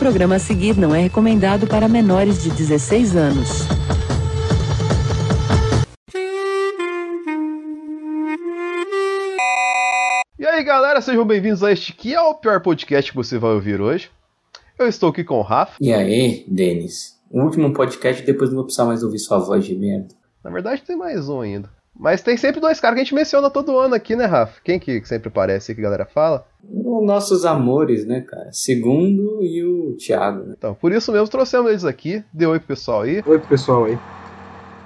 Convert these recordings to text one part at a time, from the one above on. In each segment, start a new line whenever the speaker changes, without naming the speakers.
programa a seguir não é recomendado para menores de 16 anos.
E aí, galera, sejam bem-vindos a este que é o pior podcast que você vai ouvir hoje. Eu estou aqui com o Rafa.
E aí, Denis? O último podcast, depois não vou precisar mais ouvir sua voz de merda.
Na verdade, tem mais um ainda. Mas tem sempre dois caras que a gente menciona todo ano aqui, né, Rafa? Quem que sempre aparece que a galera fala?
Os nossos amores, né, cara? Segundo e o Thiago, né?
Então, por isso mesmo trouxemos eles aqui. Dê oi pro pessoal aí.
Oi pro pessoal aí.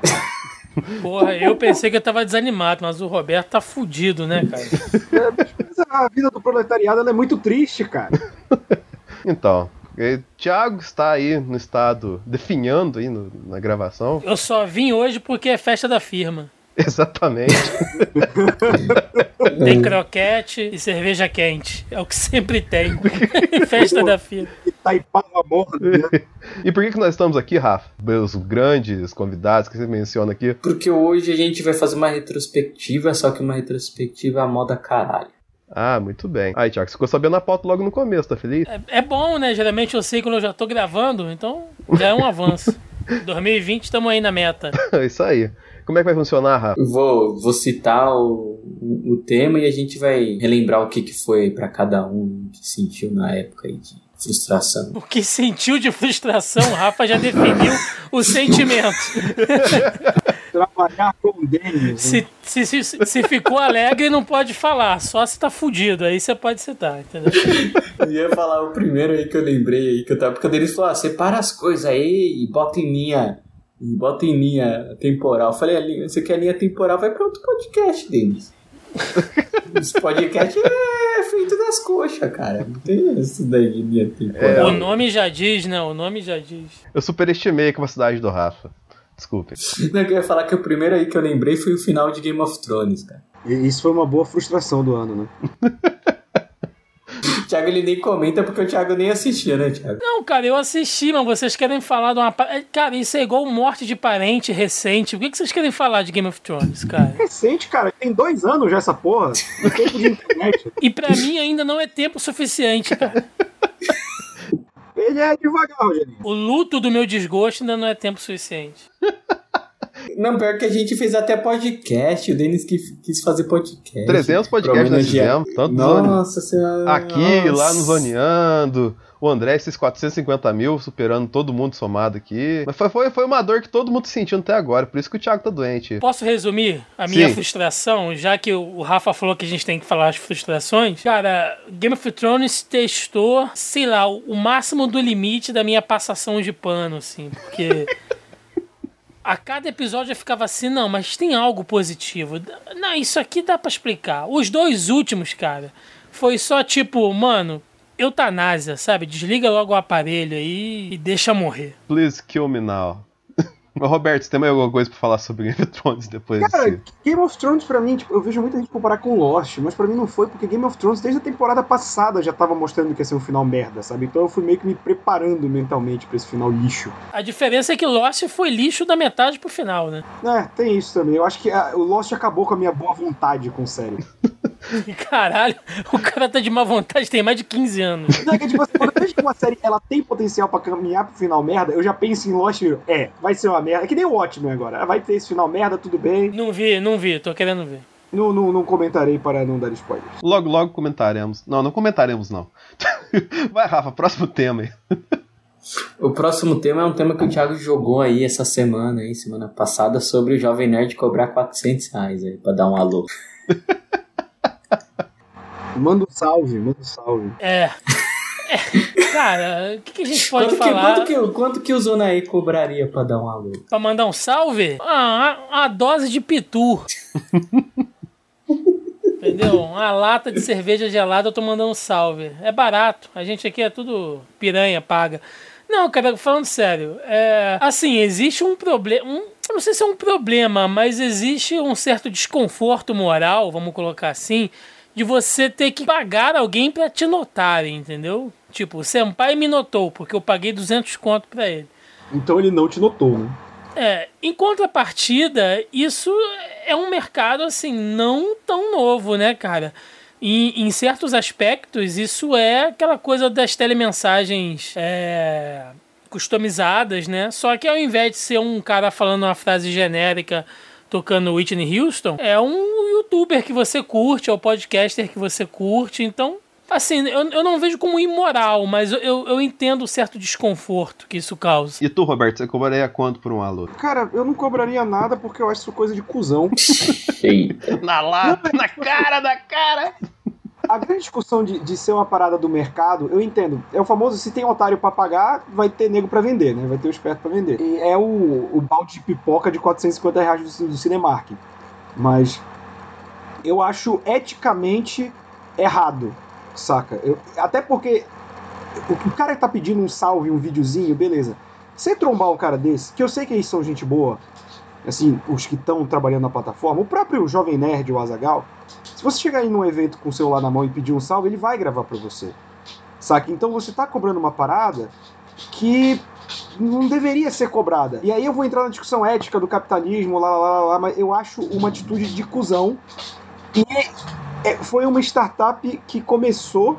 Porra, eu pensei que eu tava desanimado, mas o Roberto tá fudido, né, cara?
É, a vida do proletariado ela é muito triste, cara.
Então, e Thiago está aí no estado definhando aí no- na gravação.
Eu só vim hoje porque é festa da firma.
Exatamente.
Tem croquete e cerveja quente. É o que sempre tem. festa da firma.
Itaipava morna, né?
e por que, que nós estamos aqui, Rafa? Os grandes convidados que você menciona aqui.
Porque hoje a gente vai fazer uma retrospectiva, só que uma retrospectiva à moda caralho.
Ah, muito bem. Aí, Thiago, você ficou sabendo a pauta logo no começo, tá feliz?
É, é bom, né? Geralmente eu sei quando eu já tô gravando, então já é um avanço. 2020 estamos aí na meta.
É isso aí. Como é que vai funcionar, Rafa?
Vou, vou citar o, o, o tema e a gente vai relembrar o que, que foi pra cada um que sentiu na época aí de frustração.
O que sentiu de frustração, o Rafa já definiu o sentimento.
Trabalhar com o Denis.
Se, se, se, se ficou alegre, não pode falar. Só se tá fudido. Aí você pode citar, entendeu?
Eu ia falar o primeiro aí que eu lembrei aí, que eu tava. Porque eles falaram, ah, separa as coisas aí e bota em linha. E bota em linha temporal. Eu falei, linha- você quer linha temporal? Vai pra outro podcast deles. Esse podcast é feito das coxas, cara. Não tem isso daí de linha temporal.
O nome já diz, né? O nome já diz.
Eu superestimei a capacidade do Rafa. Desculpe.
Não, eu ia falar que o primeiro aí que eu lembrei foi o final de Game of Thrones, cara.
E Isso foi uma boa frustração do ano, né?
O Thiago ele nem comenta porque o Thiago nem assistia, né, Thiago?
Não, cara, eu assisti, mas vocês querem falar de uma. é, Cara, isso é igual morte de parente recente. O que que vocês querem falar de Game of Thrones, cara?
Recente, cara. Tem dois anos já essa porra. No tempo de internet.
E pra mim ainda não é tempo suficiente, cara.
Ele é devagar, Rogerinho.
O luto do meu desgosto ainda não é tempo suficiente.
Não, pior que a gente fez até podcast, o Denis que quis fazer podcast.
300 podcasts nós fizemos, tanto zone-
Nossa senhora.
aqui, lá no
nossa.
Zoneando. O André, esses 450 mil, superando todo mundo somado aqui. Mas foi, foi, foi uma dor que todo mundo sentiu até agora, por isso que o Thiago tá doente.
Posso resumir a minha
Sim.
frustração, já que o Rafa falou que a gente tem que falar as frustrações? Cara, Game of Thrones testou, sei lá, o o máximo do limite da minha passação de pano, assim, porque. A cada episódio eu ficava assim, não, mas tem algo positivo. Não, isso aqui dá pra explicar. Os dois últimos, cara, foi só tipo, mano, eutanásia, sabe? Desliga logo o aparelho aí e deixa morrer.
Please kill me now. Mas, Roberto, você tem mais alguma coisa pra falar sobre Game of Thrones depois
Cara,
desse?
Game of Thrones pra mim, tipo, eu vejo muita gente comparar com Lost, mas pra mim não foi, porque Game of Thrones desde a temporada passada já tava mostrando que ia ser um final merda, sabe? Então eu fui meio que me preparando mentalmente pra esse final lixo.
A diferença é que Lost foi lixo da metade pro final, né?
É, tem isso também. Eu acho que ah, o Lost acabou com a minha boa vontade com série.
Caralho, o cara tá de má vontade, tem mais de 15 anos.
Não, é que, tipo, assim, quando eu vejo que uma série ela tem potencial pra caminhar pro final merda, eu já penso em Lost e é, vai ser uma merda. É que nem o Watchmen agora. Vai ter esse final merda, tudo bem.
Não vi, não vi, tô querendo ver.
Não, não, não comentarei para não dar spoilers.
Logo, logo comentaremos. Não, não comentaremos, não. Vai, Rafa, próximo tema aí.
O próximo tema é um tema que o Thiago jogou aí essa semana, aí, semana passada, sobre o Jovem Nerd cobrar 400 reais aí, pra dar um alô.
Manda um salve, manda um salve.
É. É, Cara, o que, que a gente pode
Quanto que,
falar
quanto, que, o- quanto que o Zona aí cobraria pra dar um alô?
pra mandar um salve? Ah, uma, uma dose de pitu. Entendeu? Uma lata de cerveja gelada eu tô mandando um salve. É barato. A gente aqui é tudo piranha, paga. Não, cara, falando sério, é, assim, existe um problema. Um, eu não sei se é um problema, mas existe um certo desconforto moral, vamos colocar assim, de você ter que pagar alguém pra te notarem, entendeu? Tipo, o Senpai me notou, porque eu paguei 200 conto pra ele.
Então ele não te notou, né?
É, em contrapartida, isso é um mercado assim não tão novo, né, cara? E, em certos aspectos, isso é aquela coisa das telemensagens é, customizadas, né? Só que ao invés de ser um cara falando uma frase genérica tocando Whitney Houston, é um youtuber que você curte, é o podcaster que você curte, então Assim, eu, eu não vejo como imoral, mas eu, eu entendo o certo desconforto que isso causa.
E tu, Roberto, você cobraria quanto por um alô?
Cara, eu não cobraria nada porque eu acho isso coisa de cuzão.
na lata, na cara da cara!
A grande discussão de, de ser uma parada do mercado, eu entendo. É o famoso, se tem otário pra pagar, vai ter nego pra vender, né? Vai ter o esperto pra vender. E é o, o balde de pipoca de 450 reais do, do Cinemark. Mas eu acho eticamente errado saca? Eu, até porque o, o cara que tá pedindo um salve, um videozinho, beleza. Você trombar um cara desse, que eu sei que eles são gente boa, assim, os que estão trabalhando na plataforma, o próprio Jovem Nerd, o Azagal, se você chegar aí num evento com o celular na mão e pedir um salve, ele vai gravar para você. Saca? Então você tá cobrando uma parada que não deveria ser cobrada. E aí eu vou entrar na discussão ética do capitalismo, lá, lá, lá, lá mas eu acho uma atitude de cuzão. E é, foi uma startup que começou,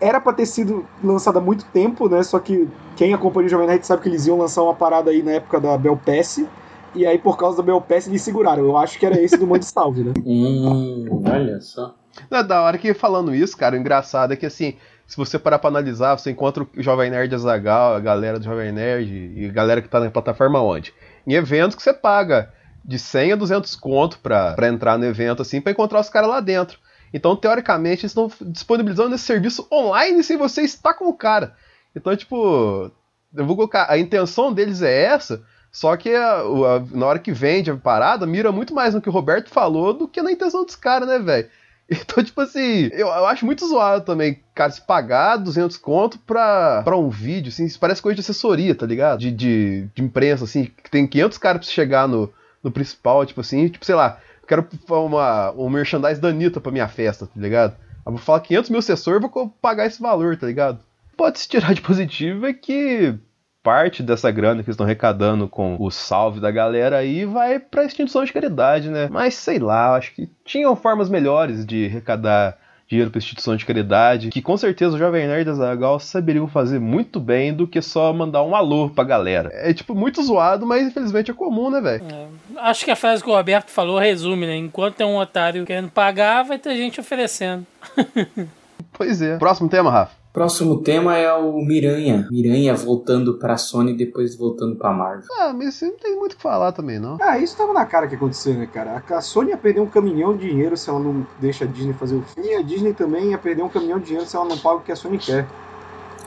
era para ter sido lançada há muito tempo, né? Só que quem acompanha o Jovem Nerd sabe que eles iam lançar uma parada aí na época da Bel Pass. E aí, por causa da Bel Pass, eles seguraram. Eu acho que era esse do Mande Salve, né?
hum, olha só.
Não, da hora que falando isso, cara, o engraçado é que assim, se você parar pra analisar, você encontra o Jovem Nerd Azagal, a galera do Jovem Nerd e a galera que tá na plataforma onde? Em eventos que você paga de 100 a 200 conto pra, pra entrar no evento, assim, pra encontrar os caras lá dentro. Então, teoricamente, eles estão disponibilizando esse serviço online sem você estar com o cara. Então, tipo, eu vou colocar, a intenção deles é essa, só que a, a, na hora que vende a parada, mira muito mais no que o Roberto falou do que na intenção dos caras, né, velho? Então, tipo assim, eu, eu, acho muito zoado também, cara, se pagar 200 conto pra, pra um vídeo, assim, parece coisa de assessoria, tá ligado? De, de, de imprensa, assim, que tem 500 caras pra chegar no, no principal, tipo assim, tipo, sei lá, quero uma, um merchandise da Anitta pra minha festa, tá ligado? Eu vou falar 500 mil assessor, vou pagar esse valor, tá ligado? Pode se tirar de positivo é que parte dessa grana que estão arrecadando com o salve da galera aí vai pra extinção de caridade, né? Mas sei lá, acho que tinham formas melhores de arrecadar dinheiro para instituição de caridade, que com certeza o Jovem Nerd da Zagal saberiam fazer muito bem do que só mandar um alô pra galera. É tipo muito zoado, mas infelizmente é comum, né, velho? É,
acho que a frase que o Roberto falou resume, né? Enquanto tem um otário querendo pagar, vai ter gente oferecendo.
pois é. Próximo tema, Rafa.
Próximo tema é o Miranha. Miranha voltando pra Sony e depois voltando pra Marvel.
Ah, mas isso não tem muito o que falar também, não.
Ah, isso tava na cara que aconteceu, né, cara? A Sony ia perder um caminhão de dinheiro se ela não deixa a Disney fazer o filme, e a Disney também ia perder um caminhão de dinheiro se ela não paga o que a Sony quer.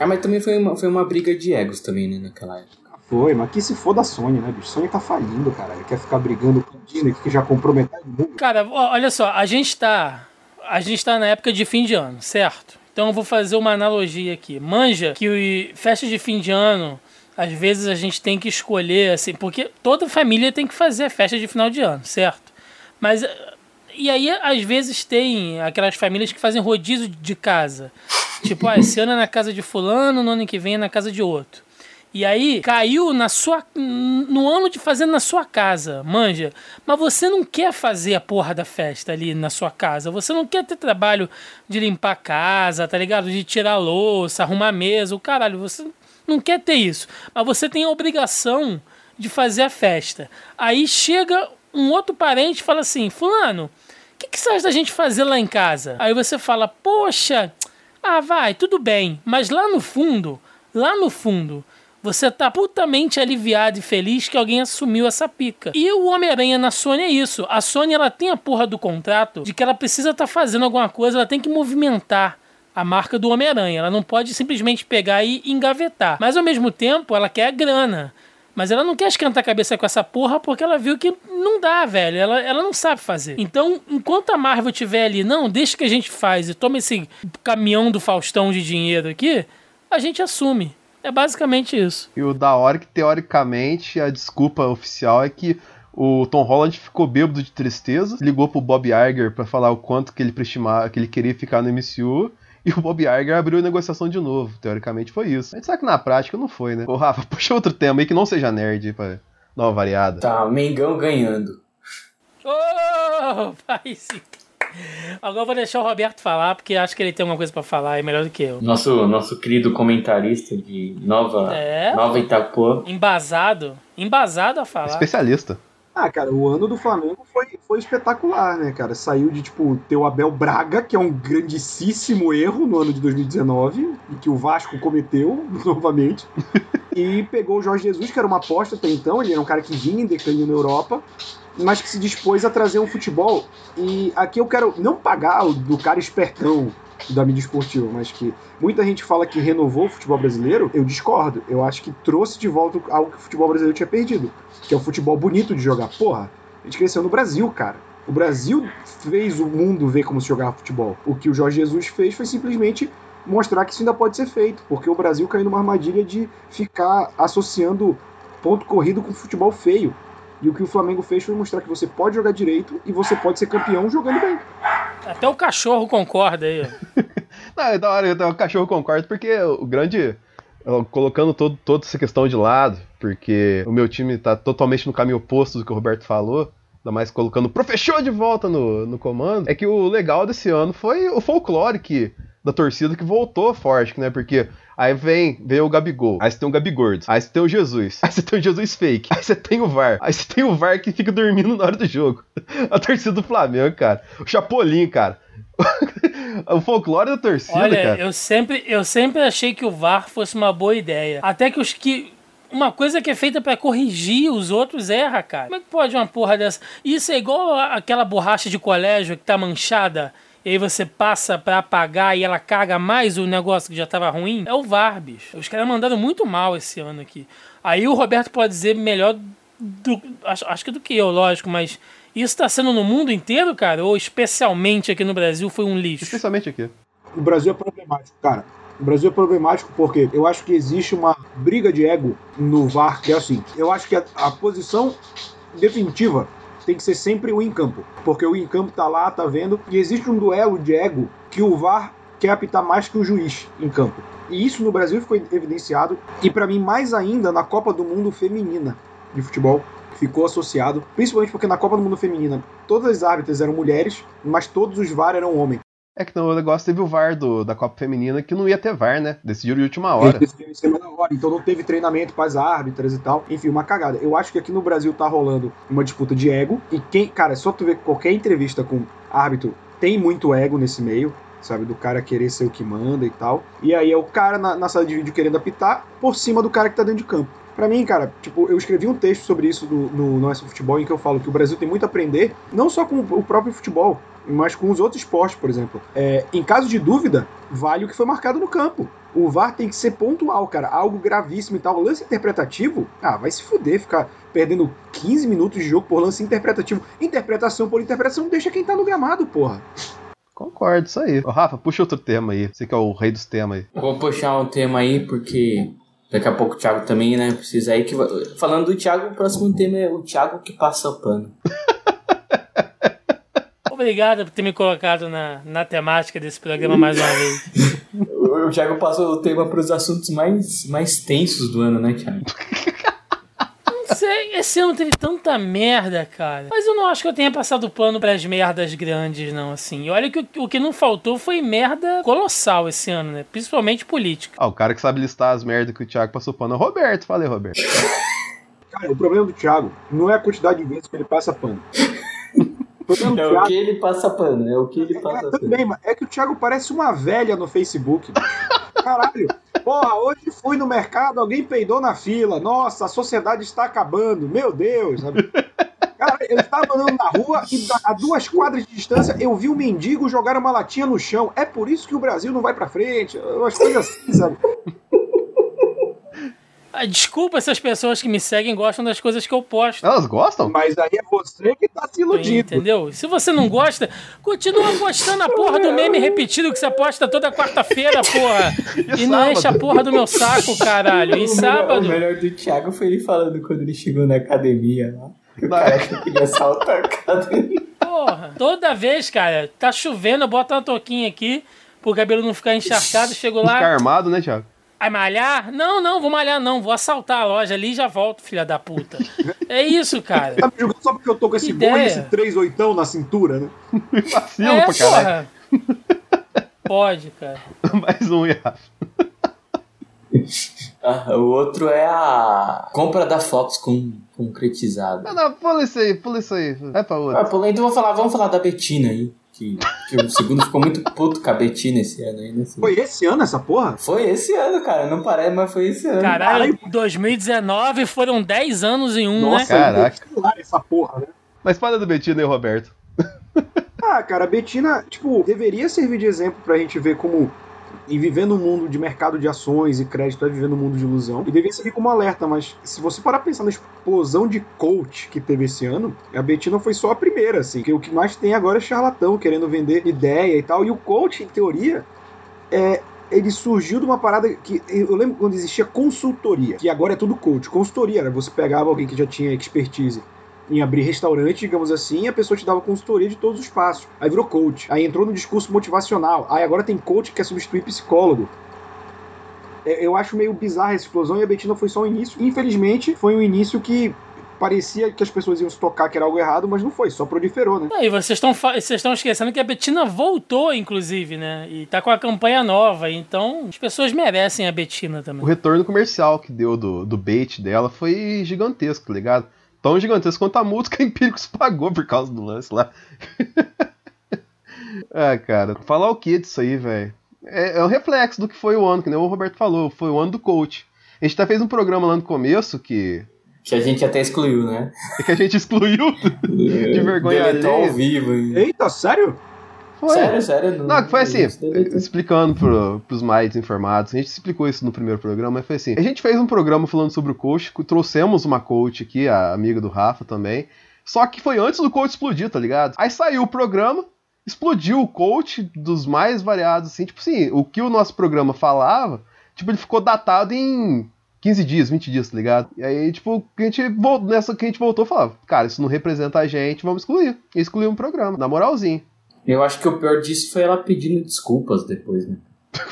Ah, mas também foi uma, foi uma briga de egos também, né, naquela época.
Foi, mas que se for da Sony, né, bicho? Sony tá falindo, cara. Ele quer ficar brigando com a Disney, que já comprou metade do mundo.
Cara, olha só, a gente tá. A gente tá na época de fim de ano, certo? Então eu vou fazer uma analogia aqui. Manja que festa de fim de ano, às vezes a gente tem que escolher, assim, porque toda família tem que fazer a festa de final de ano, certo? Mas. E aí, às vezes, tem aquelas famílias que fazem rodízio de casa. Tipo, ah, esse ano é na casa de fulano, no ano que vem é na casa de outro. E aí caiu na sua no ano de fazer na sua casa, manja. Mas você não quer fazer a porra da festa ali na sua casa. Você não quer ter trabalho de limpar a casa, tá ligado? De tirar louça, arrumar mesa, o caralho. Você não quer ter isso. Mas você tem a obrigação de fazer a festa. Aí chega um outro parente e fala assim: Fulano, o que, que você acha da gente fazer lá em casa? Aí você fala: Poxa, ah, vai, tudo bem. Mas lá no fundo, lá no fundo você tá putamente aliviado e feliz que alguém assumiu essa pica. E o Homem-Aranha na Sony é isso. A Sony ela tem a porra do contrato de que ela precisa estar tá fazendo alguma coisa, ela tem que movimentar a marca do Homem-Aranha. Ela não pode simplesmente pegar e engavetar. Mas ao mesmo tempo, ela quer grana. Mas ela não quer esquentar a cabeça com essa porra porque ela viu que não dá, velho. Ela, ela não sabe fazer. Então, enquanto a Marvel tiver ali, não, deixa que a gente faz e toma esse caminhão do Faustão de dinheiro aqui, a gente assume. É basicamente isso.
E o da hora é que, teoricamente, a desculpa oficial é que o Tom Holland ficou bêbado de tristeza, ligou pro Bob Iger para falar o quanto que ele prestimava, que ele queria ficar no MCU, e o Bob Iger abriu a negociação de novo. Teoricamente foi isso. A gente sabe que na prática não foi, né? Ô Rafa, puxa outro tema aí que não seja nerd pra dar uma variada.
Tá, Mengão ganhando.
Oh, vai sim. Agora eu vou deixar o Roberto falar, porque acho que ele tem alguma coisa pra falar, é melhor do que eu.
Nosso, nosso querido comentarista de Nova,
É.
Nova Itapuã.
Embasado. Embasado a falar.
Especialista.
Ah, cara, o ano do Flamengo foi, foi espetacular, né, cara? Saiu de, tipo, ter o Abel Braga, que é um grandíssimo erro no ano de 2019, e que o Vasco cometeu novamente. E pegou o Jorge Jesus, que era uma aposta até então, ele era um cara que vinha em declínio na Europa, mas que se dispôs a trazer um futebol. E aqui eu quero não pagar o do cara espertão da mídia esportiva, mas que muita gente fala que renovou o futebol brasileiro, eu discordo. Eu acho que trouxe de volta algo que o futebol brasileiro tinha perdido, que é o futebol bonito de jogar. Porra, a gente cresceu no Brasil, cara. O Brasil fez o mundo ver como se jogava futebol. O que o Jorge Jesus fez foi simplesmente mostrar que isso ainda pode ser feito, porque o Brasil caiu numa armadilha de ficar associando ponto corrido com futebol feio. E o que o Flamengo fez foi mostrar que você pode jogar direito e você pode ser campeão jogando bem.
Até o cachorro concorda aí.
Não, é da hora, o cachorro concorda, porque o grande. Colocando todo, toda essa questão de lado, porque o meu time tá totalmente no caminho oposto do que o Roberto falou, ainda mais colocando o professor de volta no, no comando, é que o legal desse ano foi o folclore que, da torcida que voltou forte, né? Porque aí vem, vem o Gabigol, aí você tem o Gabigordo, aí você tem o Jesus, aí você tem o Jesus fake, aí você tem o VAR, aí você tem o VAR que fica dormindo na hora do jogo. A torcida do Flamengo, cara. O Chapolin, cara. o folclore da torcida,
Olha,
cara.
eu sempre, eu sempre achei que o VAR fosse uma boa ideia. Até que os que. Uma coisa que é feita pra corrigir, os outros erra, cara. Como é que pode uma porra dessa? Isso é igual aquela borracha de colégio que tá manchada. E aí você passa pra apagar e ela caga mais o negócio que já tava ruim. É o VAR, bicho. Os caras mandaram muito mal esse ano aqui. Aí o Roberto pode dizer melhor do, acho, acho que do que eu, lógico, mas isso tá sendo no mundo inteiro, cara? Ou especialmente aqui no Brasil foi um lixo?
Especialmente aqui.
O Brasil é problemático, cara. O Brasil é problemático porque eu acho que existe uma briga de ego no VAR, que é assim. Eu acho que a, a posição definitiva tem que ser sempre o em campo. Porque o em campo tá lá, tá vendo, e existe um duelo de ego que o VAR quer apitar mais que o juiz em campo. E isso no Brasil ficou evidenciado, e pra mim mais ainda na Copa do Mundo Feminina de futebol ficou associado, principalmente porque na Copa do Mundo Feminina todas as árbitras eram mulheres, mas todos os VAR eram homens.
É que no negócio teve o VAR do, da Copa Feminina que não ia ter VAR, né? Decidiram de última hora.
Decidiram em cima da hora, então não teve treinamento para as árbitras e tal. Enfim, uma cagada. Eu acho que aqui no Brasil tá rolando uma disputa de ego. E quem, cara, é só tu ver qualquer entrevista com árbitro, tem muito ego nesse meio. Sabe, do cara querer ser o que manda e tal. E aí é o cara na, na sala de vídeo querendo apitar por cima do cara que tá dentro de campo. Pra mim, cara, tipo, eu escrevi um texto sobre isso do- no nosso futebol em que eu falo que o Brasil tem muito a aprender, não só com o próprio futebol, mas com os outros esportes, por exemplo. É, em caso de dúvida, vale o que foi marcado no campo. O VAR tem que ser pontual, cara, algo gravíssimo e tal. O lance interpretativo, ah, vai se fuder ficar perdendo 15 minutos de jogo por lance interpretativo. Interpretação por interpretação, deixa quem tá no gramado, porra.
Concordo, isso aí. Ô, Rafa, puxa outro tema aí. Você que é o rei dos temas aí.
Vou puxar um tema aí, porque daqui a pouco o Thiago também, né? Precisa aí que. Falando do Thiago, o próximo tema é o Thiago que passa o pano.
Obrigado por ter me colocado na, na temática desse programa mais uma vez.
O o Thiago passou o tema para os assuntos mais, mais tensos do ano, né, Thiago?
Não sei, esse ano teve tanta merda, cara. Mas eu não acho que eu tenha passado pano pras merdas grandes, não, assim. E olha que o, o que não faltou foi merda colossal esse ano, né? Principalmente política.
Ah, o cara que sabe listar as merdas que o Thiago passou pano é o Roberto. Falei, Roberto.
Cara, o problema do Thiago não é a quantidade de vezes que ele passa pano. O problema do
É o
Thiago
que ele passa pano, é o que ele
É,
passa pano.
também. É que o Thiago parece uma velha no Facebook. Caralho. Porra, hoje fui no mercado, alguém peidou na fila. Nossa, a sociedade está acabando. Meu Deus. Sabe? Cara, eu estava andando na rua e a duas quadras de distância eu vi um mendigo jogar uma latinha no chão. É por isso que o Brasil não vai pra frente. Umas coisas assim, sabe?
Ah, desculpa se as pessoas que me seguem gostam das coisas que eu posto.
Elas gostam?
Mas aí é você que tá se iludindo.
Entendeu? Se você não gosta, continua postando a porra do meme repetido que você posta toda quarta-feira, porra. E, não
sábado?
enche a porra do meu saco, caralho. E
O melhor-
sábado.
O melhor do Thiago foi ele falando quando ele chegou na academia lá. Que o
Não.
cara que ia saltar a academia.
Porra, toda vez, cara, tá chovendo, eu boto uma touquinha aqui pro cabelo não ficar encharcado, chego
Ficar
lá,
armado, né, Thiago?
Vai malhar? Não, não, vou malhar não. Vou assaltar a loja ali e já volto, filha da puta. É isso, cara.
Tá me julgando só porque eu tô com esse boi esse três oitão na cintura, né?
Vacilo
é,
pra caralho.
porra. Pode, cara.
Mais um, Rafa.
Ah, o outro é a compra da Fox com, concretizada.
Não, não, pula isso aí, pula isso aí. Vai pra
Ah,
outra.
pô, então vamos falar, vamos falar da Betina aí. Que, que o segundo ficou muito puto com a Betina esse ano aí, né?
Foi esse ano essa porra?
Foi esse ano, cara. Não parece, mas foi esse ano.
Caralho, 2019 foram 10 anos em um,
Nossa,
né?
Caraca.
celular essa porra, né?
Mas fala do Betina e Roberto.
Ah, cara, a Betina, tipo, deveria servir de exemplo pra gente ver como e viver no mundo de mercado de ações e crédito é viver no mundo de ilusão. E deveria servir como alerta, mas se você parar pensar na explosão de coach que teve esse ano, a Betina foi só a primeira, assim. Que o que mais tem agora é charlatão querendo vender ideia e tal. E o coach, em teoria, é. Ele surgiu de uma parada que. Eu lembro quando existia consultoria, que agora é tudo coach. Consultoria era você pegava alguém que já tinha expertise em abrir restaurante, digamos assim, e a pessoa te dava consultoria de todos os passos. Aí virou coach. Aí entrou no discurso motivacional. Aí agora tem coach que quer substituir psicólogo. É, Eu acho meio bizarra essa explosão e a Betina foi só o início. Infelizmente, foi um início que parecia que as pessoas iam se tocar que era algo errado, mas não foi, só proliferou, né?
Ah, E vocês estão fa- vocês estão esquecendo que a Betina voltou, inclusive, né? E tá com a campanha nova, então as pessoas merecem a Betina
O
também.
retorno comercial que deu do, do bait dela foi gigantesco, tá ligado? Tão gigantesco quanto a multa que a Empíricos pagou por causa do lance lá. ah, cara, falar o que disso aí, velho? É, é um reflexo do que foi o ano, que nem o Roberto falou, foi o ano do coach. A gente até fez um programa lá no começo que,
Que a gente até excluiu, né?
que a gente excluiu. De vergonha
Deletou
alheia.
ao vivo. hein?
Eita, sério?
Foi.
Sério, sério.
Não, que foi assim, explicando pro, pros mais informados, a gente explicou isso no primeiro programa, mas foi assim, a gente fez um programa falando sobre o coach, trouxemos uma coach aqui, a amiga do Rafa também, só que foi antes do coach explodir, tá ligado? Aí saiu o programa, explodiu o coach dos mais variados, assim, tipo assim, o que o nosso programa falava, tipo, ele ficou datado em 15 dias, 20 dias, tá ligado? E aí, tipo, que a gente voltou, nessa que a gente voltou falava, cara, isso não representa a gente, vamos excluir. E excluímos o programa, na moralzinho.
Eu acho que o pior disso foi ela pedindo desculpas depois, né?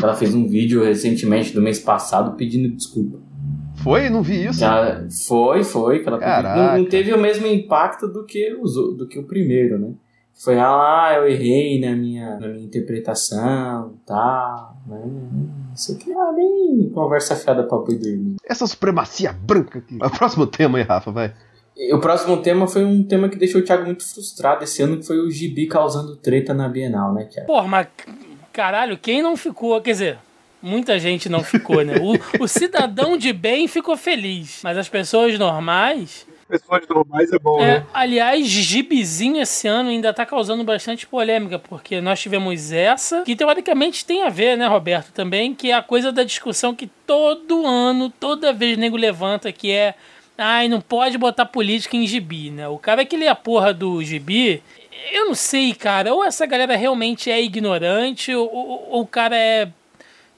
Ela fez um vídeo recentemente, do mês passado, pedindo desculpa.
Foi? Não vi isso.
Ela- foi, foi, que ela. Não, não teve o mesmo impacto do que, os, o- do que o primeiro, né? Foi ela, ah, eu errei na minha, na minha interpretação, tá, né? Isso aqui é bem conversa fiada pra boi dormir.
Essa supremacia branca aqui. O próximo tema aí, Rafa, vai.
O próximo tema foi um tema que deixou o Thiago muito frustrado esse ano, que foi o Gibi causando treta na Bienal, né, Thiago?
Porra, mas caralho, quem não ficou? Quer dizer, muita gente não ficou, né? O, o cidadão de bem ficou feliz, mas as pessoas normais.
Pessoas normais é bom,
É,
né?
aliás, Gibizinho esse ano ainda tá causando bastante polêmica, porque nós tivemos essa, que teoricamente tem a ver, né, Roberto, também, que é a coisa da discussão que todo ano, toda vez o nego levanta, que é. Ai, não pode botar política em gibi, né? O cara que lê a porra do gibi, eu não sei, cara. Ou essa galera realmente é ignorante, ou, ou- ou o cara é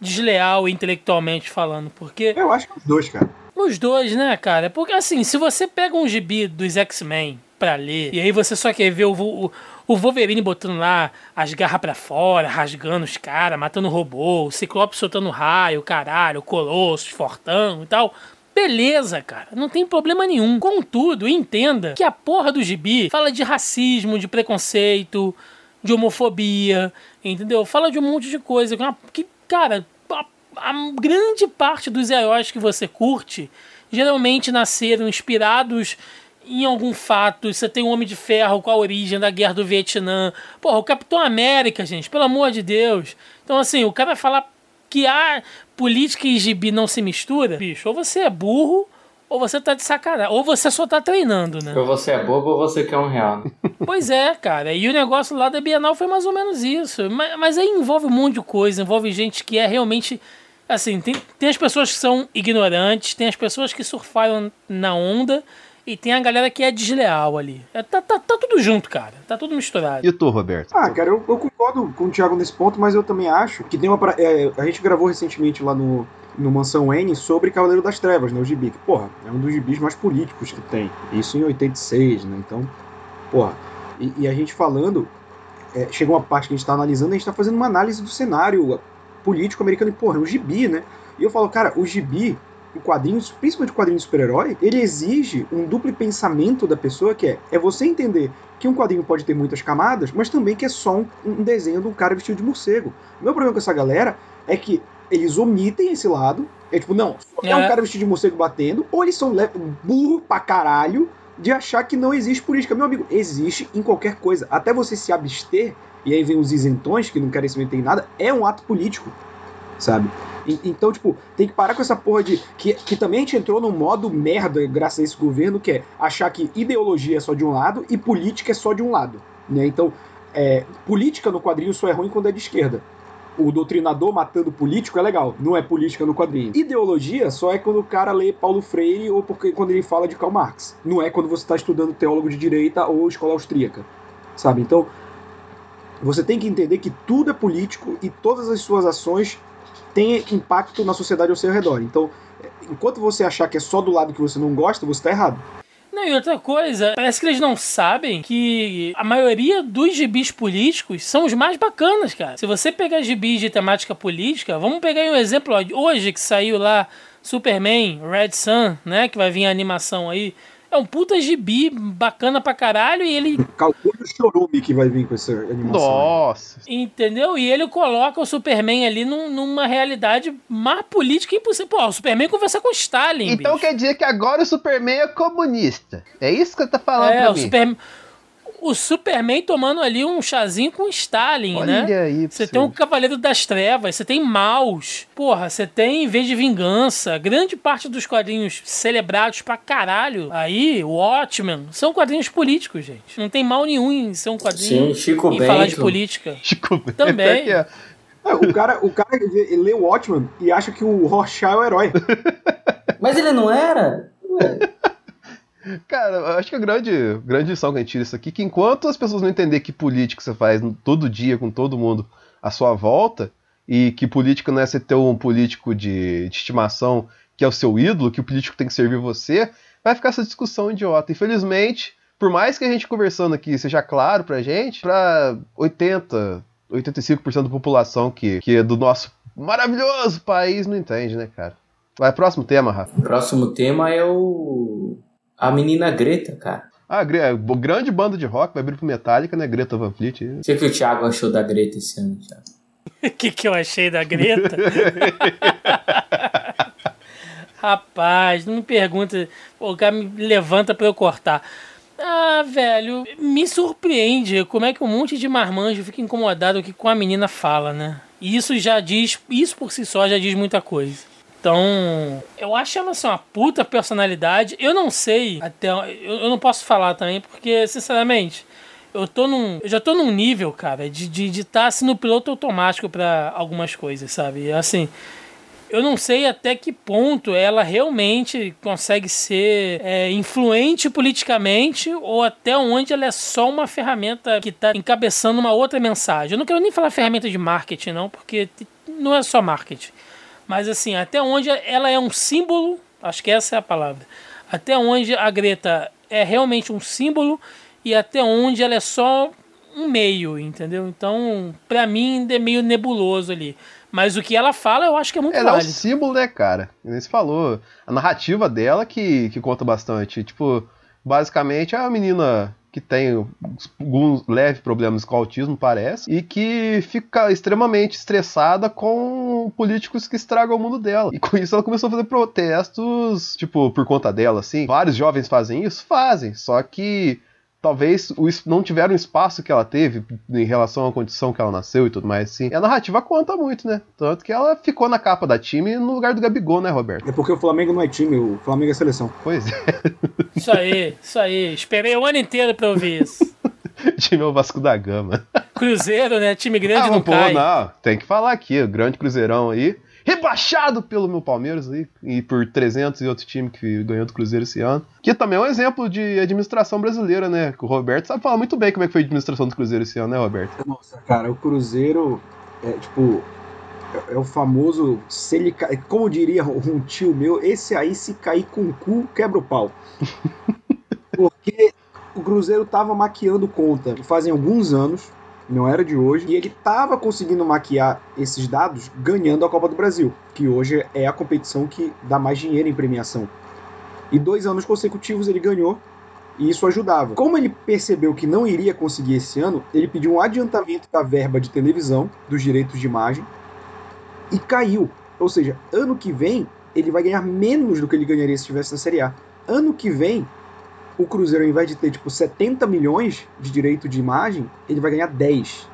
desleal intelectualmente falando. Porque
Eu acho que os dois, cara.
os dois, né, cara? Porque assim, se você pega um gibi dos X-Men pra ler, e aí você só quer ver o, o, o Wolverine botando lá as garras pra fora, rasgando os caras, matando robô, o Ciclope soltando raio, caralho, o Colossus, Fortão e tal. Beleza, cara, não tem problema nenhum. Contudo, entenda que a porra do gibi fala de racismo, de preconceito, de homofobia, entendeu? Fala de um monte de coisa. que é Que, cara, a, a grande parte dos heróis que você curte geralmente nasceram inspirados em algum fato. Você tem o Homem de Ferro com a origem da Guerra do Vietnã. Porra, o Capitão América, gente, pelo amor de Deus. Então, assim, o cara falar que a política e gibi não se mistura, bicho, ou você é burro, ou você tá de sacanagem. Ou você só tá treinando, né?
Ou você é bobo ou você quer um real.
Pois é, cara. E o negócio lá da Bienal foi mais ou menos isso. Mas, mas aí envolve um monte de coisa, envolve gente que é realmente. Assim, tem, tem as pessoas que são ignorantes, tem as pessoas que surfaram na onda, e tem a galera que é desleal ali. É, tá, tá, tá tudo junto, cara. Tá tudo misturado.
E tu, Roberto?
Ah, cara, eu, eu concordo com o Thiago nesse ponto, mas eu também acho que tem uma. pra- é, a gente gravou recentemente lá no, no Mansão N sobre Cavaleiro das Trevas, né? O gibi. Que, porra, é um dos gibis mais políticos que tem. Isso em 86, né? Então, porra. E, e a gente falando. É, chega uma parte que a gente tá analisando, a gente tá fazendo uma análise do cenário político americano. E, porra, é um gibi, né? E eu falo, cara, o gibi, o quadrinho, principalmente o quadrinho de super-herói, ele exige um duplo pensamento da pessoa, que é, é você entender que um quadrinho pode ter muitas camadas, mas também que é só um, um desenho de um cara vestido de morcego. O meu problema com essa galera é que eles omitem esse lado. É tipo, não, é, é um cara vestido de morcego batendo, ou eles são burro pra caralho de achar que não existe política. Meu amigo, existe em qualquer coisa. Até você se abster, e aí vem os isentões que não querem se meter em nada, é um ato político, sabe? Então, tipo, tem que parar com essa porra de. Que, que também a gente entrou num modo merda, graças a esse governo, que é achar que ideologia é só de um lado e política é só de um lado. Né? Então, é, política no quadrinho só é ruim quando é de esquerda o doutrinador matando político é legal, não é política no quadrinho. Ideologia só é quando o cara lê Paulo Freire ou porque quando ele fala de Karl Marx. Não é quando você está estudando teólogo de direita ou escola austríaca, sabe? Então, você tem que entender que tudo é político e todas as suas ações têm impacto na sociedade ao seu redor. Então, enquanto você achar que é só do lado que você não gosta, você está errado.
Não, e outra coisa, parece que eles não sabem que a maioria dos gibis políticos são os mais bacanas, cara. Se você pegar gibis de temática política, vamos pegar um exemplo hoje que saiu lá Superman, Red Sun, né, que vai vir a animação aí. É um puta gibi bacana pra caralho e ele.
Calcule o chorume que vai vir com essa animação.
Nossa!
Entendeu? E ele coloca o Superman ali num, numa realidade mais política impossível. Pô, o Superman conversa com Stalin.
Então
bicho.
quer dizer que agora o Superman é comunista. É isso que você tá falando é, pra mim?
Superman o Superman tomando ali um chazinho com Stalin,
Olha
né?
Aí,
você tem o Cavaleiro das Trevas, você tem Maus, porra, você tem V de Vingança, grande parte dos quadrinhos celebrados pra caralho. Aí, Watchmen, são quadrinhos políticos, gente. Não tem mal nenhum em ser um quadrinho
Sim, Chico
em
Bento.
falar de política.
Chico Bento
Também.
é.
É, o cara, o cara lê o Watchmen e acha que o Rorschach é o herói.
Mas ele não era? Ué.
Cara, acho que a grande, grande lição que a gente tira isso aqui é que enquanto as pessoas não entenderem que política você faz todo dia com todo mundo à sua volta, e que política não é você ter um político de, de estimação que é o seu ídolo, que o político tem que servir você, vai ficar essa discussão idiota. Infelizmente, por mais que a gente conversando aqui seja claro pra gente, pra 80, 85% da população que, que é do nosso maravilhoso país não entende, né, cara? Vai, próximo tema, Rafa.
Próximo tema é o. A menina Greta, cara.
Ah, é, grande banda de rock, vai abrir pro Metallica, né? Greta Van Fleet.
O que, que o Thiago achou da Greta esse ano, Thiago?
O que, que eu achei da Greta? Rapaz, não me pergunta. O cara me levanta pra eu cortar. Ah, velho, me surpreende como é que um monte de marmanjo fica incomodado com o que a menina fala, né? E isso já diz, isso por si só já diz muita coisa. Então, eu acho ela assim, uma puta personalidade. Eu não sei, até eu, eu não posso falar também, porque, sinceramente, eu tô num. Eu já tô num nível, cara, de estar de, de tá, assim, no piloto automático pra algumas coisas, sabe? Assim, eu não sei até que ponto ela realmente consegue ser é, influente politicamente ou até onde ela é só uma ferramenta que está encabeçando uma outra mensagem. Eu não quero nem falar ferramenta de marketing, não, porque não é só marketing. Mas assim, até onde ela é um símbolo, acho que essa é a palavra. Até onde a Greta é realmente um símbolo e até onde ela é só um meio, entendeu? Então, pra mim, é meio nebuloso ali. Mas o que ela fala, eu acho que é muito
Ela é um símbolo, né, cara? Nem se falou. A narrativa dela que, que conta bastante. Tipo, basicamente é uma menina que tem alguns leves problemas com autismo, parece, e que fica extremamente estressada com políticos que estragam o mundo dela. E com isso ela começou a fazer protestos, tipo, por conta dela, assim. Vários jovens fazem isso? Fazem. Só que talvez não tiveram o espaço que ela teve em relação à condição que ela nasceu e tudo mais, assim. E a narrativa conta muito, né? Tanto que ela ficou na capa da time no lugar do Gabigol, né, Roberto?
É porque o Flamengo não é time, o Flamengo é seleção.
Pois é,
Isso aí, isso aí. Esperei o ano inteiro pra ouvir isso.
time é o Vasco da Gama.
Cruzeiro, né? Time grande
ah,
não
pô,
cai.
não, tem que falar aqui, o grande Cruzeirão aí. Rebaixado pelo meu Palmeiras aí, e por 300 e outro time que ganhou do Cruzeiro esse ano. Que também é um exemplo de administração brasileira, né? Que o Roberto sabe falar muito bem como é que foi a administração do Cruzeiro esse ano, né, Roberto?
Nossa, cara, o Cruzeiro é tipo. É, é o famoso. Se ele. Como diria um tio meu, esse aí se cair com o cu, quebra o pau. Porque o Cruzeiro tava maquiando conta fazem alguns anos. não era de hoje, e ele estava conseguindo maquiar esses dados ganhando a Copa do Brasil, que hoje é a competição que dá mais dinheiro em premiação. E dois anos consecutivos ele ganhou, e isso ajudava. Como ele percebeu que não iria conseguir esse ano, ele pediu um adiantamento da verba de televisão, dos direitos de imagem, e caiu. Ou seja, ano que vem ele vai ganhar menos do que ele ganharia se estivesse na Série A. Ano que vem, o Cruzeiro, ao invés de ter tipo 70 milhões de direito de imagem, ele vai ganhar 10.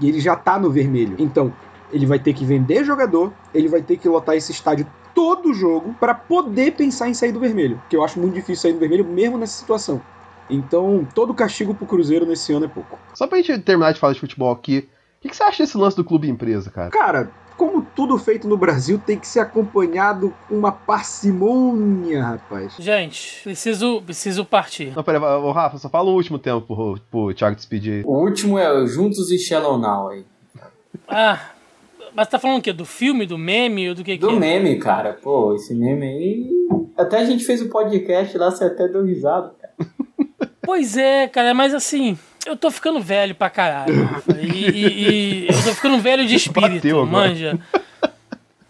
E ele já tá no vermelho. Então, ele vai ter que vender jogador, ele vai ter que lotar esse estádio todo jogo para poder pensar em sair do vermelho. Que eu acho muito difícil sair do vermelho mesmo nessa situação. Então, todo castigo pro Cruzeiro nesse ano é pouco.
Só pra gente terminar de falar de futebol aqui, o que, que você acha desse lance do clube empresa, cara?
Cara, como tudo feito no Brasil, tem que ser acompanhado com uma parcimônia, rapaz.
Gente, preciso, preciso partir.
Não, pera, ô, Rafa, só fala um último tempo pro, pro Thiago despedir.
O último é o Juntos e Shallow Now aí.
Ah, mas tá falando o quê? Do filme, do meme ou do que
Do
que é?
meme, cara. Pô, esse meme aí. Até a gente fez um podcast lá, você até deu risada, cara.
Pois é, cara, mas assim, eu tô ficando velho pra caralho. Rafa, E, e- e eu tô ficando velho de espírito, manja.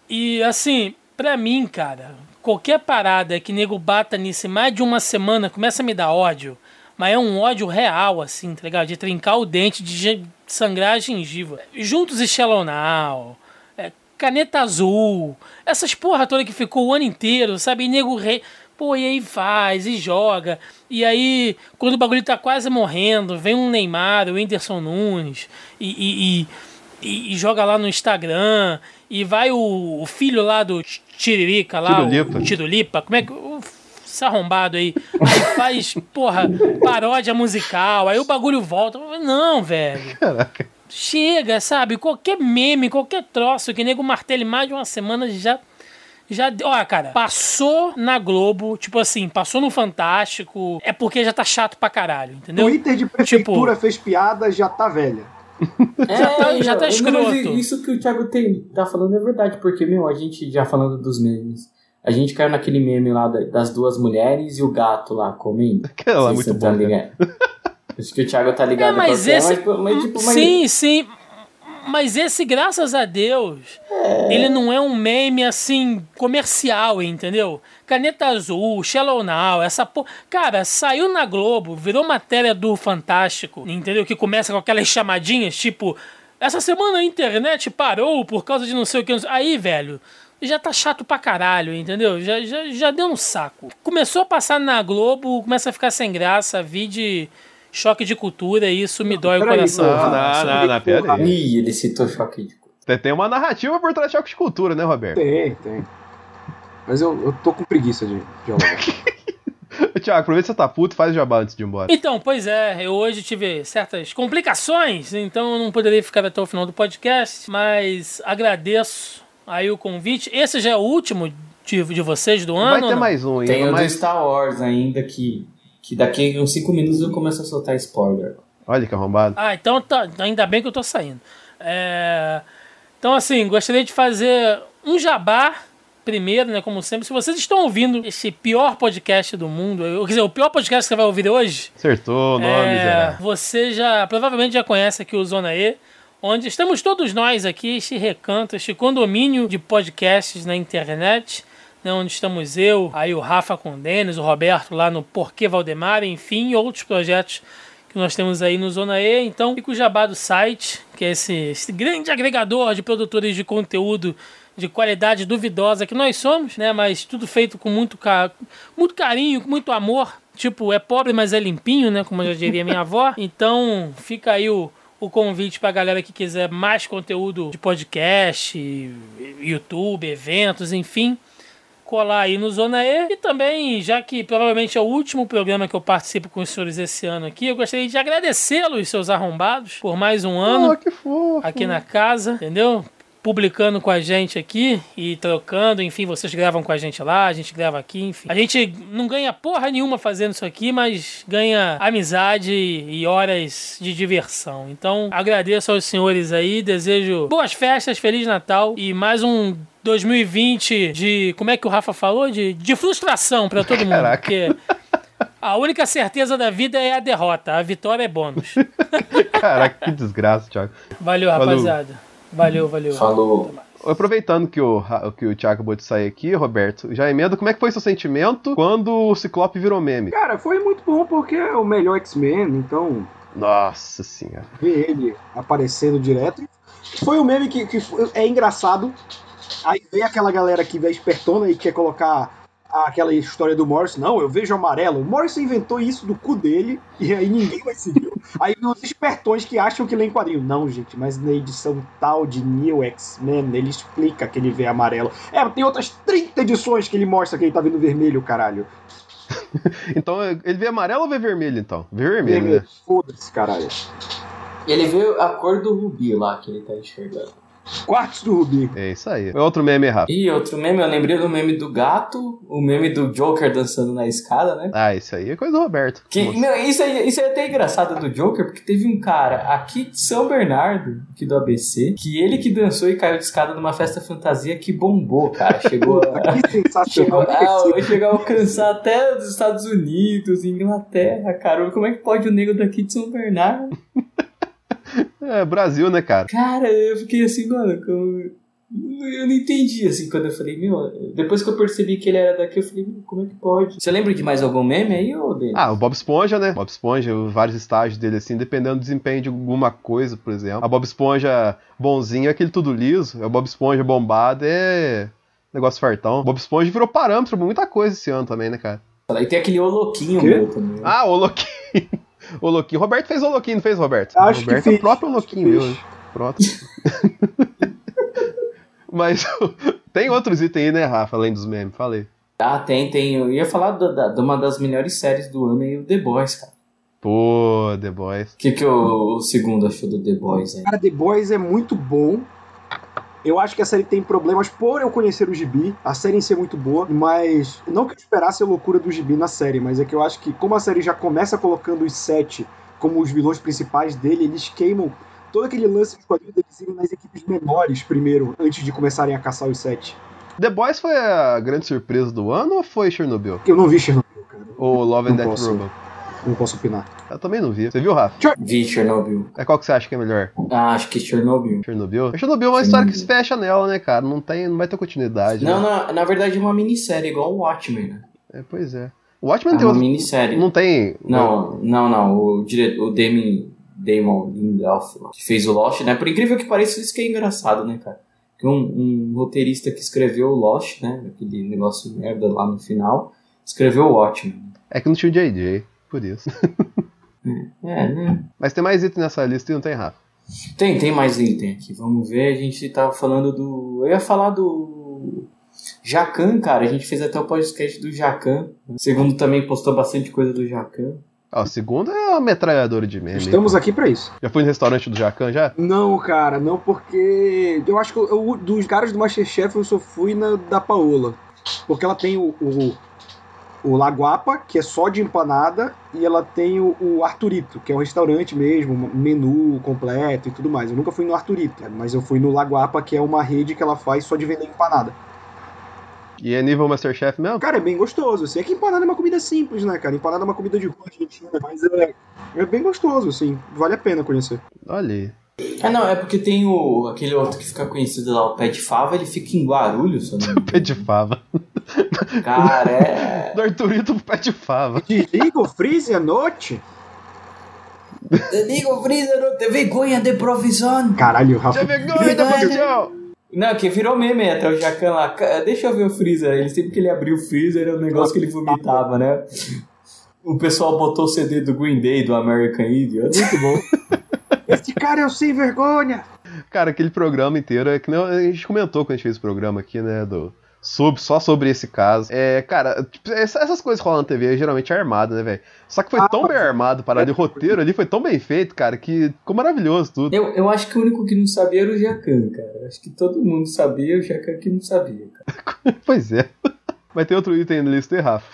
E assim, pra mim, cara, qualquer parada que nego bata nisso em mais de uma semana começa a me dar ódio. Mas é um ódio real, assim, tá ligado? De trincar o dente, de sangrar a gengiva. Juntos e Shallow Now, é, Caneta Azul, essas porra toda que ficou o ano inteiro, sabe? E nego rei. Pô, e aí faz, e joga. E aí, quando o bagulho tá quase morrendo, vem um Neymar, o Whindersson Nunes, e, e, e- e- joga lá no Instagram, e vai o, o filho lá do Tiririca lá,
Tirulipa.
o Tirulipa, como é que. o- Esse arrombado aí. Aí faz, porra, paródia musical, aí o bagulho volta. Não, velho.
Caraca.
Chega, sabe? Qualquer meme, qualquer troço que nego martele mais de uma semana já. Já. Olha, cara, passou na Globo, tipo assim, passou no Fantástico, é porque já tá chato pra caralho, entendeu?
Twitter de prefeitura
Tipo-
fez piada, já tá velha.
Já tá- já tá
não,
escroto.
mas Isso que o Thiago tem, tá falando é verdade, porque, meu, a gente, já falando dos memes, a gente caiu naquele meme lá da- das duas mulheres e o gato lá comendo.
Aquela lá é muito bom.
tá ligado. Acho que o Thiago tá ligado
É, mas
é,
esse.
mas, mas, tipo, mas-
sim, sim. Mas esse, graças a Deus, ele não é um meme assim comercial, entendeu? Caneta Azul, Shallow Now, essa porra. Cara, saiu na Globo, virou matéria do Fantástico, entendeu? Que começa com aquelas chamadinhas tipo. Essa semana a internet parou por causa de não sei o que. Aí, velho, já tá chato pra caralho, entendeu? Já, já, já deu um saco. Começou a passar na Globo, começa a ficar sem graça, vi de choque de cultura e isso me dói o coração.
Não,
Porra,
não, não, não, pera aí.
Ih, ele citou choque de cultura.
Tem- Tem uma narrativa por trás de choque de cultura, né, Roberto?
Tem, tem. Mas eu, eu tô com preguiça de dialogar.
Tiago, aproveita que você tá puto, faz o jabá antes de ir embora.
Então, pois é, eu hoje tive certas complicações, então eu não poderia ficar até o final do podcast, mas agradeço aí o convite. Esse já é o último de, de vocês do ano?
Vai ter
não?
mais um ainda,
Tem o do. Star Wars ainda, que, que daqui a uns 5 minutos eu começo a soltar spoiler.
Olha que arrombado.
Ah, então tá, ainda bem que eu tô saindo. É, Então, assim, gostaria de fazer um jabá primeiro, né? Como sempre. Se vocês estão ouvindo esse pior podcast do mundo, eu- quer dizer, o pior podcast que você vai ouvir hoje,
Acertou o nome,
É,
miserável.
você já provavelmente já conhece aqui o Zona E, onde estamos todos nós aqui, este recanto, este condomínio de podcasts na internet, né, onde estamos eu, aí o Rafa com o Denis, o Roberto lá no Porquê Valdemar, enfim, outros projetos que nós temos aí no Zona E. Então, fica o jabá do site, que é esse, esse grande agregador de produtores de conteúdo de qualidade duvidosa que nós somos, né? Mas tudo feito com muito, ca... muito carinho, com muito amor. Tipo, é pobre, mas é limpinho, né? Como já diria minha avó. Então, fica aí o, o convite pra galera que quiser mais conteúdo de podcast, YouTube, eventos, enfim. Colar aí no Zona E. E também, já que provavelmente é o último programa que eu participo com os senhores esse ano aqui, eu gostaria de agradecê-los, seus arrombados, por mais um ano
Oh,
aqui na casa, entendeu? Publicando com a gente aqui e trocando, enfim, vocês gravam com a gente lá, a gente grava aqui, enfim. A gente não ganha porra nenhuma fazendo isso aqui, mas ganha amizade e horas de diversão. Então, agradeço aos senhores aí, desejo boas festas, Feliz Natal e mais um 2020 de. Como é que o Rafa falou? De, de frustração pra todo mundo.
Caraca.
Porque A única certeza da vida é a derrota, a vitória é bônus.
Caraca, que desgraça, Thiago.
Valeu,
Falou.
rapaziada. Valeu, valeu.
Falou.
Aproveitando que o, que o Thiago acabou de sair aqui, Roberto, já emenda, como é que foi seu sentimento quando o Ciclope virou meme?
Cara, foi muito bom porque é o melhor X-Men, então
Nossa senhora.
ver ele aparecendo direto. Foi um meme que, que foi- é engraçado. Aí vem aquela galera que é espertona e quer colocar aquela história do Morrison. Não, eu vejo amarelo. O Morrison inventou isso do cu dele e aí ninguém vai seguir. Aí os espertões que acham que lê em quadrinho. Não, gente, mas na edição tal de New X-Men ele explica que ele vê amarelo. É, tem outras 30 edições que ele mostra que ele tá vendo vermelho, caralho.
Então, ele vê amarelo ou vê vermelho, então? Vê vermelho, né?
Foda-se, caralho.
Ele vê a cor do rubi lá que ele tá enxergando.
Quartos do Rubi.
É isso aí. É outro meme rápido.
E outro meme, eu lembrei do meme do gato, o meme do Joker dançando na escada, né?
Ah, isso aí é coisa do Roberto.
Que, meu, isso, aí, isso aí é até engraçado do Joker, porque teve um cara aqui de São Bernardo, aqui do ABC, que ele que dançou e caiu de escada numa festa fantasia que bombou, cara. Chegou a,
Que
chegou, a, chegou a alcançar até os Estados Unidos, Inglaterra, cara. Como é que pode o nego daqui de São Bernardo?
É, Brasil, né, cara?
Cara, eu fiquei assim, mano, como... eu não entendi, assim, quando eu falei, meu, depois que eu percebi que ele era daqui, eu falei, como é que pode? Você lembra de mais algum meme aí, ô Denis?
Ah, o Bob Esponja, né? Bob Esponja, vários estágios dele, assim, dependendo do desempenho de alguma coisa, por exemplo. A Bob Esponja bonzinho é aquele tudo liso. É o Bob Esponja bombado é. Negócio fartão. Bob Esponja virou parâmetro pra muita coisa esse ano também, né, cara?
E tem aquele Oloquinho meu também.
Ah, o Oloquinho. O Oloquinho. Roberto fez o Oloquinho, não fez, Roberto?
Acho que
Roberto é
fiz,
o próprio
que
né? Pronto. Mas tem outros itens aí, né, Rafa, além dos memes? Falei.
Ah, tem, tem. Eu ia falar da- da- de uma das melhores séries do ano aí, o The Boys, cara.
Pô, The Boys.
O que, que o, o segundo achou do The Boys aí?
Cara, The Boys é muito bom. Eu acho que a série tem problemas por eu conhecer o gibi, a série em ser muito boa, mas não que eu esperasse a loucura do gibi na série, mas é que eu acho que como a série já começa colocando os sete como os vilões principais dele, eles queimam todo aquele lance dos quadrinhos deles irem nas equipes menores primeiro, antes de começarem a caçar os sete.
The Boys foi a grande surpresa do ano ou foi Chernobyl?
Eu não vi Chernobyl, cara.
Ou Love and Death. Robot?
Não posso opinar.
Eu também não vi. Você viu, Rafa?
Vi Chernobyl.
É qual que você acha que é melhor?
Ah, acho que Chernobyl.
Chernobyl? Chernobyl é uma história que se fecha nela, né, cara? Não, tem, não vai ter continuidade.
Não,
né?
na, na verdade é uma minissérie, igual o Watchmen, né?
É, pois é. O Watchmen
É
tem
uma
outro-
minissérie.
Não tem.
Não, não, não. O, dire... o Damon, Damon Lindelof, que fez o Lost, né? Por incrível que pareça, isso que é engraçado, né, cara? Que um, um roteirista que escreveu o Lost, né? Aquele negócio merda lá no final, escreveu o Watchmen.
É que não tinha o JJ, por isso.
É, né?
Mas tem mais itens nessa lista e não tem, Rafa.
Tem, tem mais item aqui. Vamos ver. A gente tava falando do. Eu ia falar do. Jacan, cara. A gente fez até o podcast do Jacan. O segundo também postou bastante coisa do Jacan.
Ó, o segundo é a metralhadora de meme.
Estamos aqui pra isso.
Já foi no restaurante do Jacan já?
Não, cara, não porque. Eu acho que eu, eu- dos caras do Masterchef eu só fui na da Paola. Porque ela tem o, o, o Laguapa, que é só de empanada, e ela tem o, o Arturito, que é um restaurante mesmo, menu completo e tudo mais. Eu nunca fui no Arturito, mas eu fui no Laguapa, que é uma rede que ela faz só de vender empanada.
E é nível Masterchef mesmo?
Cara, é bem gostoso. Assim, é que empanada é uma comida simples, né, cara? Empanada é uma comida de rua argentina, mas é, é bem gostoso, assim. Vale a pena conhecer.
Olha aí.
É, não, é porque tem o aquele outro que fica conhecido lá, o Pé de Fava, ele fica em Guarulhos, se eu não me
Pé de fava.
Cara, é.
Do Arthurito pro pé de fava.
Desliga o freezer à noite.
Digo, Brisa, não te vergonha de provisão.
Caralho, Rafa.
Já vergonha da profissão!
Não, que virou meme até o Jacan lá. Deixa eu ver o freezer. Ele sempre que ele abriu o freezer era um negócio que ele vomitava, né? O pessoal botou o CD do Green Day, do American Idiot.
Muito bom. Esse cara é o sem vergonha.
Cara, aquele programa inteiro, é que nem a gente comentou quando a gente fez o programa aqui, né, do... Sobre, só sobre esse caso. É, cara, tipo, essa- essas coisas rolam na TV geralmente é armado, né, velho? Só que foi
Ah,
tão bem armado, parado, e o roteiro ali foi tão bem feito, cara, que ficou maravilhoso tudo.
Eu, eu acho que o único que não sabia era o Jacan, cara. Acho que todo mundo sabia, o Jacan que não sabia, cara.
Pois é. Mas tem outro item na lista aí, Rafa.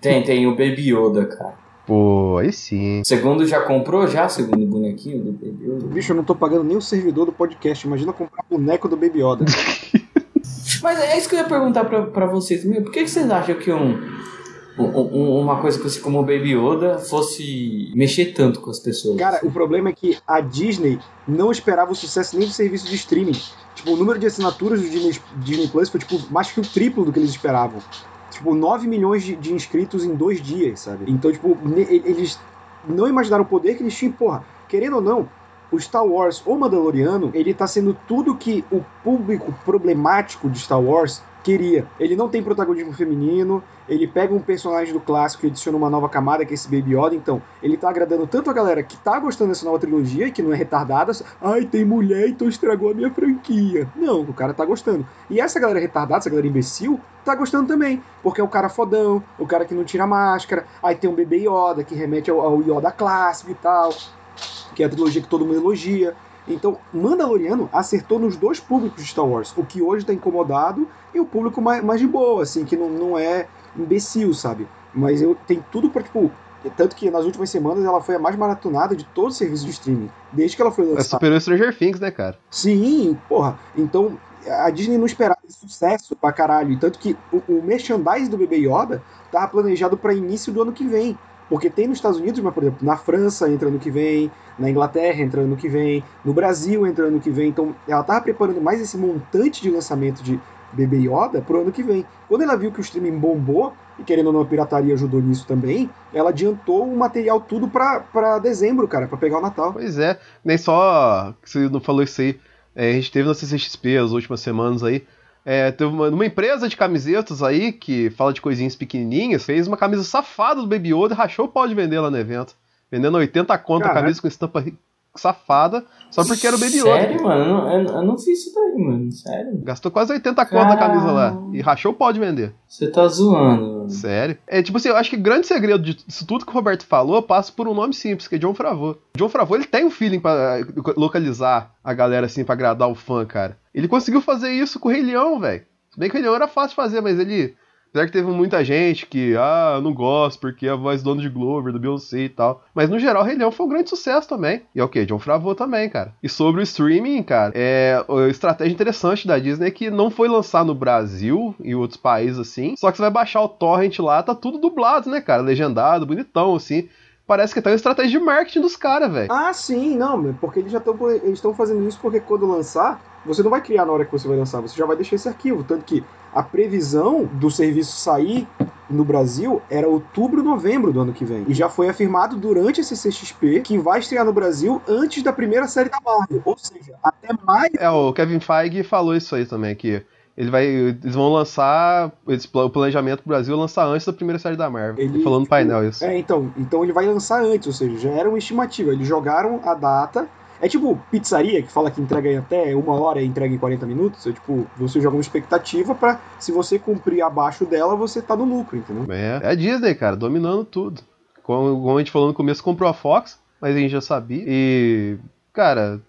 Tem, tem o Baby Yoda, cara.
Pô, aí sim.
O segundo já comprou já, o segundo bonequinho do Baby Yoda?
Bicho, eu não tô pagando nem o servidor do podcast. Imagina comprar boneco do Baby Yoda.
Mas é isso que eu ia perguntar pra, pra vocês. Meu, por que, que vocês acham que um, um- um- uma coisa que você, como Baby Yoda, fosse mexer tanto com as pessoas.
Cara, o problema é que a Disney não esperava o sucesso nem do serviço de streaming. Tipo, o número de assinaturas do Disney, Disney Plus foi tipo, mais que o triplo do que eles esperavam. Tipo, 9 milhões de, de inscritos em dois dias, sabe? Então, tipo, eles não imaginaram o poder que eles tinham. Porra, querendo ou não, o Star Wars, o Mandaloriano, ele tá sendo tudo que o público problemático de Star Wars queria. Ele não tem protagonismo feminino, ele pega um personagem do clássico e adiciona uma nova camada, que é esse Baby Yoda, então ele tá agradando tanto a galera que tá gostando dessa nova trilogia e que não é retardada, ai, tem mulher, então estragou a minha franquia. Não, o cara tá gostando. E essa galera retardada, essa galera imbecil, tá gostando também, porque é o cara fodão, o cara que não tira máscara, aí tem um bebê Yoda que remete ao, ao Yoda clássico e tal, que é a trilogia que todo mundo elogia. Então, Mandaloriano acertou nos dois públicos de Star Wars, o que hoje tá incomodado e o público mais, mais de boa, assim, que não, não é imbecil, sabe? Mas eu tem tudo pra, tipo. Tanto que nas últimas semanas ela foi a mais maratonada de todo o serviço de streaming. Desde que ela foi
É
lançada.
superou Stranger Things, né, cara?
Sim, porra. Então, a Disney não esperava esse sucesso pra caralho. Tanto que o, o merchandise do Bebê Yoda tava planejado pra início do ano que vem. Porque tem nos Estados Unidos, mas, por exemplo, na França entra ano que vem, na Inglaterra entra ano que vem, no Brasil entra ano que vem. Então, ela tava preparando mais esse montante de lançamento de Bebê Yoda pro ano que vem. Quando ela viu que o streaming bombou, e querendo ou não, a pirataria ajudou nisso também, ela adiantou o material tudo pra dezembro, cara, pra pegar o Natal.
Pois é, nem só que você não falou isso aí. é, a gente teve na CCXP as últimas semanas aí. É, teve uma, uma empresa de camisetas aí que fala de coisinhas pequenininhas, fez uma camisa safada do Baby Yoda e rachou o pau de vender lá no evento. Vendendo 80 conto a camisa com estampa safada, só porque era o Baby Yoda.
Sério, mano? Eu, não- eu- não fiz isso daí, mano. Sério.
Gastou quase 80 conto na camisa lá e rachou o pau de vender.
Você tá zoando, mano.
Sério? É tipo assim, eu acho que o grande segredo disso tudo que o Roberto falou passa por um nome simples, que é John Favreau. John Favreau, ele tem um feeling pra eh, localizar a galera assim, pra agradar o fã, cara. Ele conseguiu fazer isso com o Rei Leão, velho. Bem que o Rei Leão era fácil de fazer, mas ele... Apesar que teve muita gente que, ah, eu não gosto porque é a voz do dono de Glover, do Beyoncé e tal. Mas no geral, o Rei Leão foi um grande sucesso também. E é o que? John Favreau também, cara. E sobre o streaming, cara, é a estratégia interessante da Disney é que não foi lançar no Brasil e outros países assim. Só que você vai baixar o torrent lá, tá tudo dublado, né, cara? Legendado, bonitão, assim. Parece que tá uma estratégia de marketing dos caras, velho.
Ah, sim, não, porque eles já estão fazendo isso porque quando lançar, você não vai criar na hora que você vai lançar, você já vai deixar esse arquivo, tanto que a previsão do serviço sair no Brasil era outubro, novembro do ano que vem. E já foi afirmado durante esse CXP que vai estrear no Brasil antes da primeira série da Marvel, ou seja, até maio.
É, o Kevin Feige falou isso aí também, que ele vai, eles vão lançar, eles, o planejamento pro Brasil é lançar antes da primeira série da Marvel.
Ele,
falou no painel isso.
É, então, então ele vai lançar antes, ou seja, já era uma estimativa. Eles jogaram a data. É tipo pizzaria que fala que entrega em até uma hora e entrega em 40 minutos. É tipo, você joga uma expectativa pra se você cumprir abaixo dela, você tá no lucro, entendeu?
É, é a Disney, cara, dominando tudo. Como, como a gente falou no começo, comprou a Fox, mas a gente já sabia. E, cara,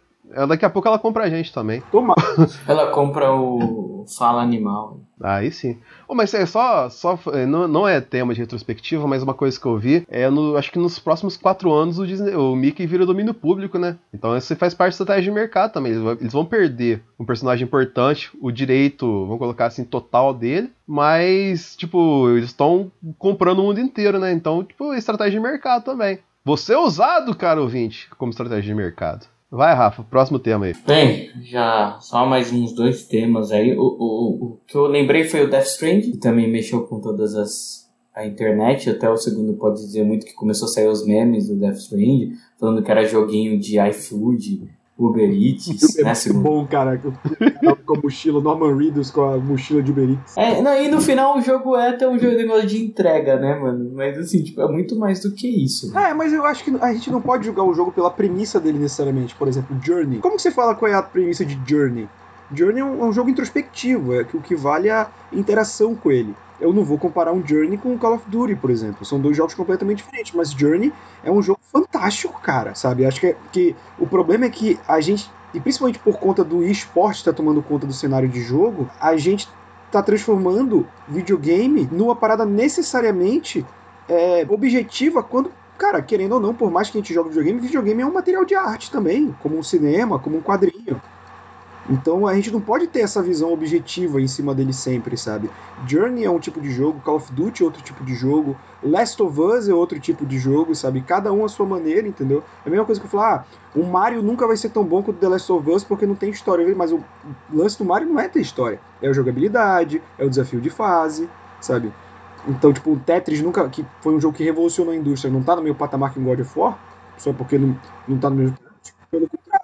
daqui a pouco ela compra a gente também.
Toma.
Ela compra o Fala Animal.
Aí sim. Oh, mas é só, só é, não, não é tema de retrospectiva, mas uma coisa que eu vi é no, acho que nos próximos quatro anos o, Disney, o Mickey vira domínio público, né? Então isso faz parte da estratégia de mercado também. Eles, vão- eles vão perder um personagem importante, o direito, vamos colocar assim, total dele, mas, tipo, eles estão comprando o mundo inteiro, né? Então, tipo, é estratégia de mercado também. Você é usado, cara ouvinte, como estratégia de mercado. Vai, Rafa, próximo tema aí.
Bem, já só mais uns dois temas aí. O, o, o que eu lembrei foi o Death Stranding, que também mexeu com todas as a internet. Até o segundo pode dizer muito que começou a sair os memes do Death Stranding, falando que era joguinho de iFood, Uber Eats,
É
né? Segundo.
bom, cara. Com a mochila, Norman Reedus com a mochila de Uber Eats.
É, não, e no final o jogo é até um jogo negócio de entrega, né, mano? Mas assim, tipo, é muito mais do que isso.
É, mas eu acho que a gente não pode julgar o jogo pela premissa dele necessariamente. Por exemplo, Journey. Como que você fala qual é a premissa de Journey? Journey é um, é um jogo introspectivo, é que o que vale é a interação com ele. Eu não vou comparar um Journey com o Call of Duty, por exemplo. São dois jogos completamente diferentes, mas Journey é um jogo fantástico, cara, sabe? Acho que, é- que o problema é que a gente, e principalmente por conta do esporte estar tomando conta do cenário de jogo, a gente tá transformando videogame numa parada necessariamente é, objetiva quando Cara, querendo ou não, por mais que a gente jogue videogame, videogame é um material de arte também, como um cinema, como um quadrinho. Então a gente não pode ter essa visão objetiva em cima dele sempre, sabe? Journey é um tipo de jogo, Call of Duty é outro tipo de jogo, Last of Us é outro tipo de jogo, sabe? Cada um a sua maneira, entendeu? É a mesma coisa que eu falar, ah, o Mario nunca vai ser tão bom quanto The Last of Us porque não tem história, mas o lance do Mario não é ter história, é a jogabilidade, é o desafio de fase, sabe? Então, tipo, o Tetris nunca, que foi um jogo que revolucionou a indústria, não tá no meu patamar que God of War, só porque não, não tá no mesmo pelo contrário?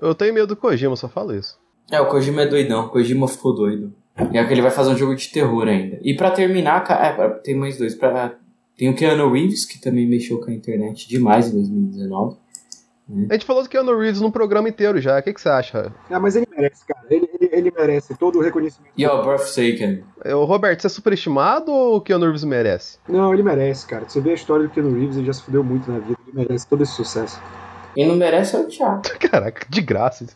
Eu tenho medo do Kojima, só falo isso.
É, o Kojima é doidão. O Kojima ficou doido. E é que ele vai fazer um jogo de terror ainda. E pra terminar, é, tem mais dois. Pra, tem o Keanu Reeves, que também mexeu com a internet demais em 2019.
A gente falou do Keanu Reeves num programa inteiro já. O que, que você acha?
Ah, mas ele merece, cara. Ele, ele, ele merece todo o reconhecimento.
E o Breathtaking.
O Roberto, você é superestimado ou o Keanu Reeves merece?
Não, ele merece, cara. Você vê a história do Keanu Reeves, ele já se fudeu muito na vida. Ele merece todo esse sucesso.
Quem não merece é o Thiago.
Caraca, de graça.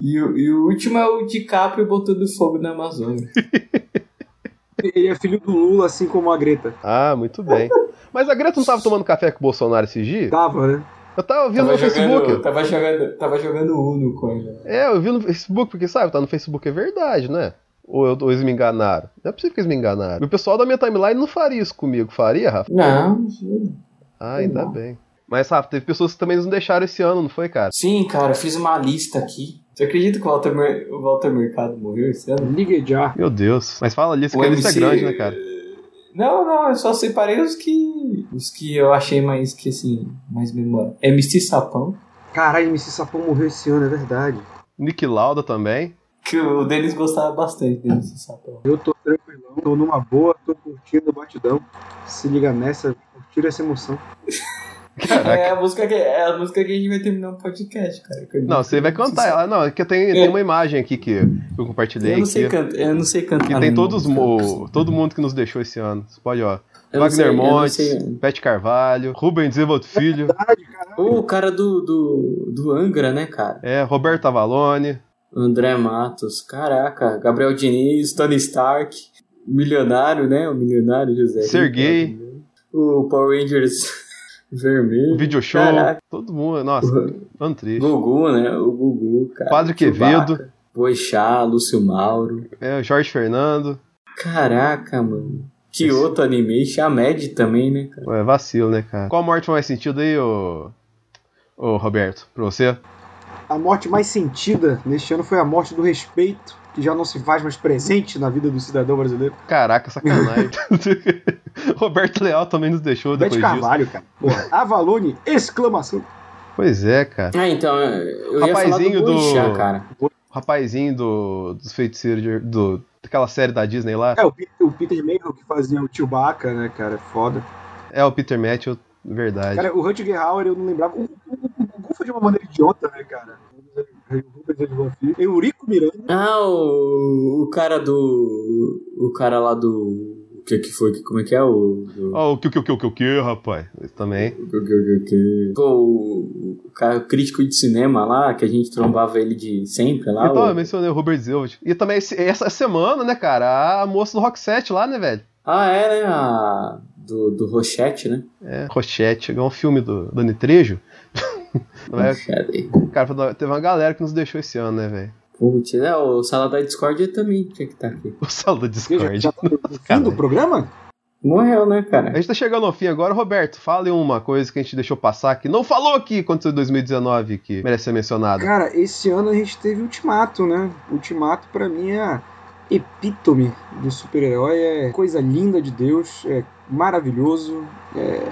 E, o- e o último é o DiCaprio botando fogo na Amazônia.
Ele é filho do Lula, assim como a Greta.
Ah, muito bem. Mas a Greta não tava tomando café com o Bolsonaro esses dias?
Tava, né?
Eu tava vendo
Tava
no Facebook.
jogando, tava, jogando, tava jogando Uno com ele.
É, eu vi no Facebook, porque sabe, tá no Facebook é verdade, né? Ou, eu- ou eles me enganaram? Não é possível que eles me enganaram. E o pessoal da minha timeline não faria isso comigo, faria, Rafa?
Não,
Ah, ainda bem. Mas, Rafa, teve pessoas que também nos deixaram esse ano, não foi, cara?
Sim, cara, eu fiz uma lista aqui. Você acredita que o Walter, Mer- o Walter Mercado morreu esse ano?
Ligue já.
Meu Deus. Mas fala ali, isso
O
que a lista é
MC
grande, né, cara?
Não, não, eu só separei os que. Os que eu achei mais que assim, mais memorável. MC Sapão,
Caralho, MC Sapão morreu esse ano, é verdade.
Nick Lauda também.
que o Denis gostava bastante do MC Sapão.
Eu tô tranquilão, tô numa boa, tô curtindo o batidão. Se liga nessa, curtir essa emoção.
Caraca.
É a música que é a música que a gente vai terminar o podcast, cara.
Não, você vai cantar ela. Não, é que tem, tem uma imagem aqui que eu compartilhei
Eu não sei eu não sei cantar.
Que tem todos mo- todo mundo que nos deixou esse ano. Você pode, ó.
Eu sei-
Wagner
eu não
Montes,
sei.
Pet Carvalho, Rubens Evaldo Filho,
caralho.
O cara do, do, do Angra, né, cara?
é, Roberto Avalone.
André Matos, caraca, Gabriel Diniz, Tony Stark, milionário, né? O milionário José.
Serguei.
O Power Rangers vermelho.
Video Show,
Caraca.
todo mundo. Nossa, ano triste.
Gugu, né? O Gugu, cara.
Padre Quevedo.
Boixá, Lúcio Mauro.
É, Jorge Fernando.
Caraca, mano. Kyoto Animation, a Mad também, né, cara?
É, vacilo, né, cara? Qual morte faz mais sentido aí, ô, ô Roberto? Pra você?
A morte mais sentida neste ano foi a morte do respeito, que já não se faz mais presente na vida do cidadão brasileiro.
Caraca, sacanagem. Roberto Leal também nos deixou
Bete
depois disso.
Carvalho, cara. Porra, Avalone, exclamação.
Pois é, cara.
Ah, então, eu ia
Rapazinho
falar do Boixá,
do-
cara.
O rapazinho do, dos feiticeiros de- do, daquela série da Disney lá.
É, o Peter, o Peter Mayhew que fazia o Chewbacca, né, cara? Foda.
É o Peter Matthew, verdade.
Cara, o Rutger Hauer eu não lembrava. O, o, o Gugu foi de uma maneira idiota, né, cara? Eurico Miranda.
Ah, o, o cara do. O cara lá do. O que que foi? Como é que é? O. do-
Ó, o que, o que, o que, o que, o que, rapaz? Esse também.
o que- o que- o que- Pô, o, o cara o crítico de cinema lá, que a gente trombava ele de sempre lá.
então, eu
o-
mencionei o Robert Zilvert. E também esse- essa semana, né, cara, a moça do Rock 7 lá, né, velho?
Ah, é, né? A, do, do Rochette, né?
É, Rochette, é um filme do Dani Trejo. É, cara, teve uma galera que nos deixou esse ano, né, velho?
Putz, é, o Sala da Discord também tinha que estar aqui.
O sala da Discord.
já tá no fim do programa?
Morreu, né,
A
cara?
gente tá chegando ao fim agora. Roberto, fale uma coisa que a gente deixou passar que não falou aqui aconteceu em 2019 que merece ser mencionado.
Cara, esse ano a gente teve Ultimato, né? Ultimato pra mim é a epítome do super-herói, é coisa linda de Deus, é maravilhoso, é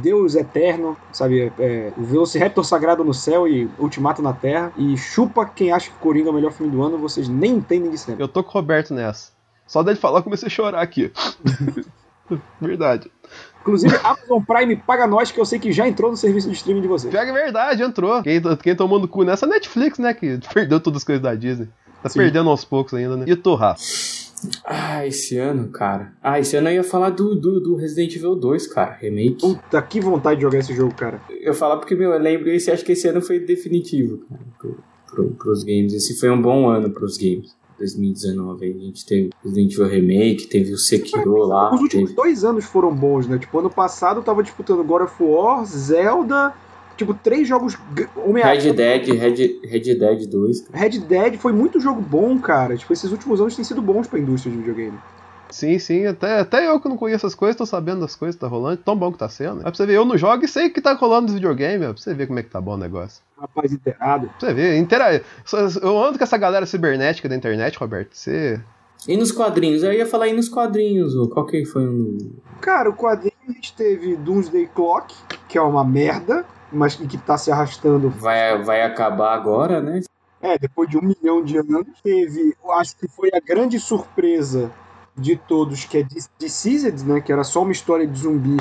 Deus eterno, sabe? É, o Velociraptor sagrado no céu e Ultimato na terra. E chupa quem acha que Coringa é o melhor filme do ano, vocês nem entendem de cinema.
Eu tô com o Roberto nessa. Só dele falar, eu comecei a chorar aqui. verdade.
Inclusive, Amazon Prime paga nós, que eu sei que já entrou no serviço de streaming de vocês.
Pior que é verdade, entrou. Quem, quem tomou no cu nessa Netflix, né? Que perdeu todas as coisas da Disney. Tá
Sim.
perdendo aos poucos ainda, né? E tu, Rafa?
Ah, esse ano, cara. Ah, esse ano eu ia falar do, do, do Resident Evil 2, cara. Remake.
Puta, que vontade de jogar esse jogo, cara.
Eu ia falar porque, meu, eu lembro esse, acho que esse ano foi definitivo, cara, pro, pro, pros games. Esse foi um bom ano pros games. 2019, aí a gente teve Resident Evil Remake, teve o Sekiro lá.
Os últimos
teve-
dois anos foram bons, né? Tipo, ano passado eu tava disputando God of War, Zelda, tipo, três jogos. g-
Red
Homem-Aranha.
Dead, Red, Red Dead 2.
Red Dead foi muito jogo bom, cara. Tipo, esses últimos anos têm sido bons pra indústria de videogame.
Sim, sim, até, até eu que não conheço as coisas, tô sabendo das coisas que tá rolando, tão bom que tá sendo. Aí pra você ver, eu não jogo e sei que tá rolando nos videogames, ó, pra você ver como é que tá bom o negócio.
Rapaz inteirado.
Pra você ver, intera... eu ando com essa galera cibernética da internet, Roberto, você...
E nos quadrinhos? Eu ia falar aí nos quadrinhos, qual que foi um...
Cara, o quadrinho a gente teve Doomsday Clock, que é uma merda, mas que tá se arrastando.
Vai, vai acabar agora, né?
É, depois de um milhão de anos. Teve, acho que foi a grande surpresa de todos, que é Deceased, né? Que era só uma história de zumbi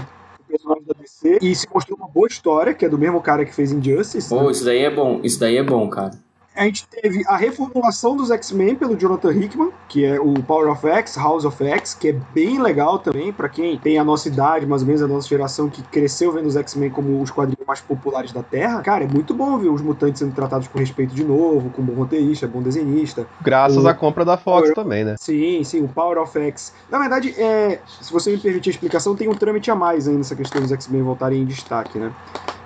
personagem da DC. E se mostrou uma boa história, que é do mesmo cara que fez Injustice.
Pô,
né?
isso daí é bom, isso daí é bom, cara.
A gente teve a reformulação dos X-Men pelo Jonathan Hickman, que é o Power of X, House of X, que é bem legal também pra quem tem a nossa idade, mais ou menos a nossa geração que cresceu vendo os X-Men como os quadrinhos mais populares da Terra. Cara, é muito bom ver os mutantes sendo tratados com respeito de novo, com bom roteirista, bom desenhista.
Graças
O-
à compra da Fox
o-
também, né?
Sim, sim, o Power of X. Na verdade, é, se você me permitir a explicação, tem um trâmite a mais aí nessa questão dos X-Men voltarem em destaque, né?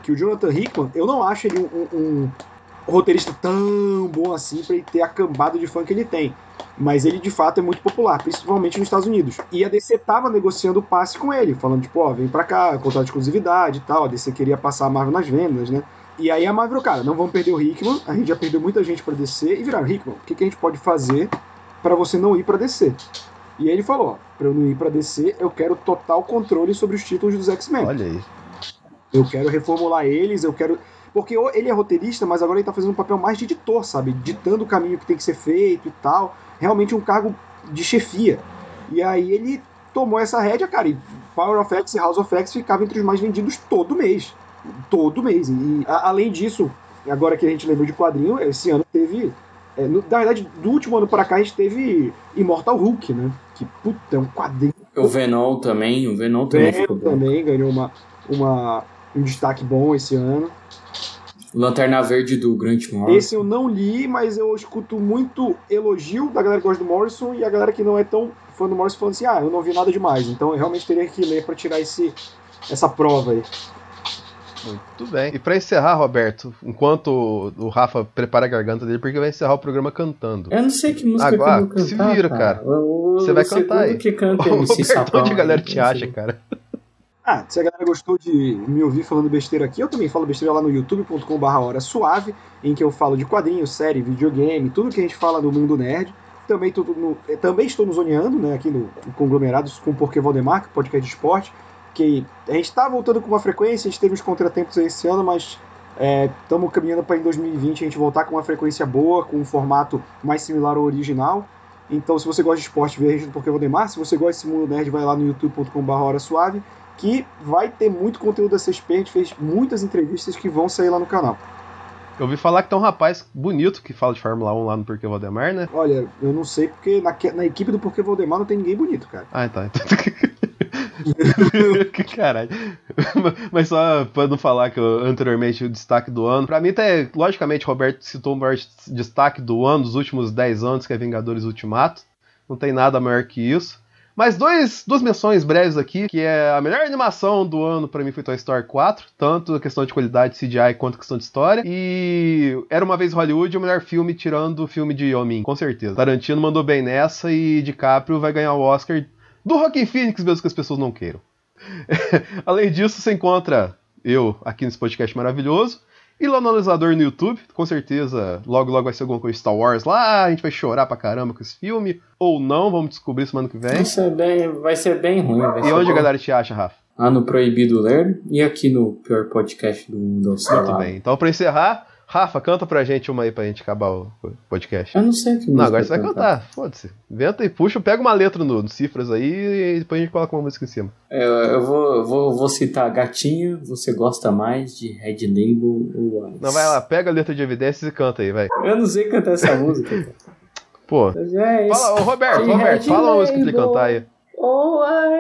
Que o Jonathan Hickman, eu não acho ele um- um roteirista tão bom assim pra ele ter a cambada de fã que ele tem. Mas ele de fato é muito popular, principalmente nos Estados Unidos. E a DC tava negociando o passe com ele, falando tipo, ó, vem pra cá, contrato de exclusividade e tal. A DC queria passar a Marvel nas vendas, né? E aí a Marvel, cara, não vamos perder o Hickman, a gente já perdeu muita gente pra DC, e viraram, Hickman, o que, que a gente pode fazer pra você não ir pra DC? E aí ele falou, ó, pra eu não ir pra DC, eu quero total controle sobre os títulos dos X-Men.
Olha aí.
Eu quero reformular eles, eu quero. Porque ele é roteirista, mas agora ele tá fazendo um papel mais de editor, sabe? Ditando o caminho que tem que ser feito e tal. Realmente um cargo de chefia. E aí ele tomou essa rédea, cara, e Power of X e House of X ficavam entre os mais vendidos todo mês. Todo mês. E a- além disso, agora que a gente lembrou de quadrinho, esse ano teve. é, no- na verdade, do último ano pra cá a gente teve Immortal Hulk, né? Que puta, é um quadrinho
O Venom também, o Venom também
Venom também ganhou uma, uma, um destaque bom esse ano.
Lanterna Verde do Grant Morrison.
Esse eu não li, mas eu escuto muito elogio da galera que gosta do Morrison e a galera que não é tão fã do Morrison falando assim: ah, eu não vi nada demais. Então eu realmente teria que ler pra tirar esse, essa prova aí.
Muito bem. E pra encerrar, Roberto, enquanto o- Rafa prepara a garganta dele, porque vai encerrar o programa cantando.
Eu não sei que música
Agora,
que eu vou
se
cantar,
vira, cara.
O- o-
Você vai cantar aí.
que canta
O Roberto, onde a galera te acha, cara?
Ah, se a galera gostou de me ouvir falando besteira aqui, eu também falo besteira lá no youtube.com.br hora suave, em que eu falo de quadrinhos, série, videogame, tudo que a gente fala do mundo nerd. Também, no- eh, também estou no Zoneando, né, aqui no, no Conglomerados com o Porquê Valdemar, que é podcast de esporte, que a gente está voltando com uma frequência, a gente teve uns contratempos esse ano, mas estamos caminhando para em 2020 a gente voltar com uma frequência boa, com um formato mais similar ao original. Então, se você gosta de esporte, veja no Porquê Valdemar. Se você gosta desse mundo nerd, vai lá no youtube.com.br hora suave que vai ter muito conteúdo da CSP. A gente fez muitas entrevistas que vão sair lá no canal.
Eu ouvi falar que tem um rapaz bonito que fala de Fórmula 1 lá no Porquê Valdemar, né?
Olha, eu não sei porque na, na equipe do Porquê Valdemar não tem ninguém bonito, cara.
Ah, então. que caralho. Mas só pra não falar que eu, anteriormente o destaque do ano. Pra mim, até, logicamente, Roberto citou o maior destaque do ano, dos últimos 10 anos, que é Vingadores Ultimato. Não tem nada maior que isso. Mas dois, duas menções breves aqui, que é a melhor animação do ano pra mim foi Toy Story 4, tanto a questão de qualidade CGI quanto a questão de história. E Era Uma Vez Hollywood, o melhor filme tirando o filme de Homem, com certeza. Tarantino mandou bem nessa e DiCaprio vai ganhar o Oscar do Rockin' Phoenix, mesmo que as pessoas não queiram. Além disso, você encontra eu aqui nesse podcast maravilhoso. E lá no analisador no YouTube, com certeza, logo logo vai ser alguma coisa de Star Wars lá, a gente vai chorar pra caramba com esse filme, ou não, vamos descobrir semana que vem.
Vai ser bem, vai ser bem ruim.
E onde a
bom.
galera te acha, Rafa?
Lá no Proibido Ler e aqui no pior podcast do mundo ao
Muito
Salado.
bem. Então, pra encerrar, Rafa, canta pra gente uma aí pra gente acabar o podcast.
Eu não sei que música
Não, agora você vai
cantar.
cantar, foda-se. Inventa e puxa, pega uma letra no, no cifras aí e depois a gente coloca uma música em cima.
Eu, eu vou, vou, vou citar Gatinha, você gosta mais de Red Label ou Ice?
Não, vai lá, pega a letra de evidências e canta aí, vai.
Eu não sei cantar essa música. cara.
Pô.
Mas é isso.
Fala, ô Roberto, Roberto, fala uma música pra ele cantar aí.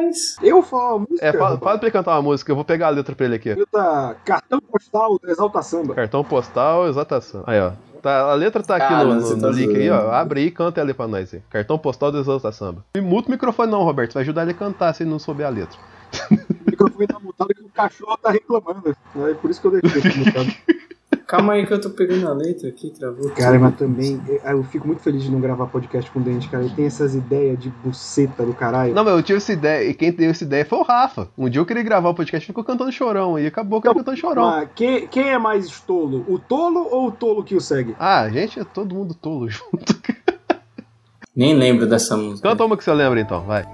Ice.
Eu falo a música.
É, fala, fala pra ele cantar uma música, eu vou pegar a letra pra ele aqui.
Tá cartão postal do Exalta Samba.
Cartão postal, exatação. Aí, ó. Tá, a letra tá aqui
Ah,
no, no-
tá
link aí, ó. Abre aí e canta ela aí pra nós aí. Cartão postal do Exalta Samba. E muta o microfone não, Roberto. Vai ajudar ele a cantar se ele não souber a letra.
microfone tá mutado que o cachorro tá reclamando. É por isso que eu deixei ele mutado.
Calma aí que eu tô pegando a letra aqui, travou.
Cara, mas também, eu- eu fico muito feliz de não gravar podcast com dente, cara. Ele tem essas ideias de buceta do caralho.
Não, mas eu tive essa ideia, e quem deu essa ideia foi o Rafa. Um dia eu queria gravar o podcast e ficou cantando chorão, e acabou que eu cantando chorão.
Mas quem, quem é mais tolo? O tolo ou o tolo que o segue?
Ah, gente, é todo mundo tolo junto.
Nem lembro dessa música.
Canta uma que você lembra então, vai.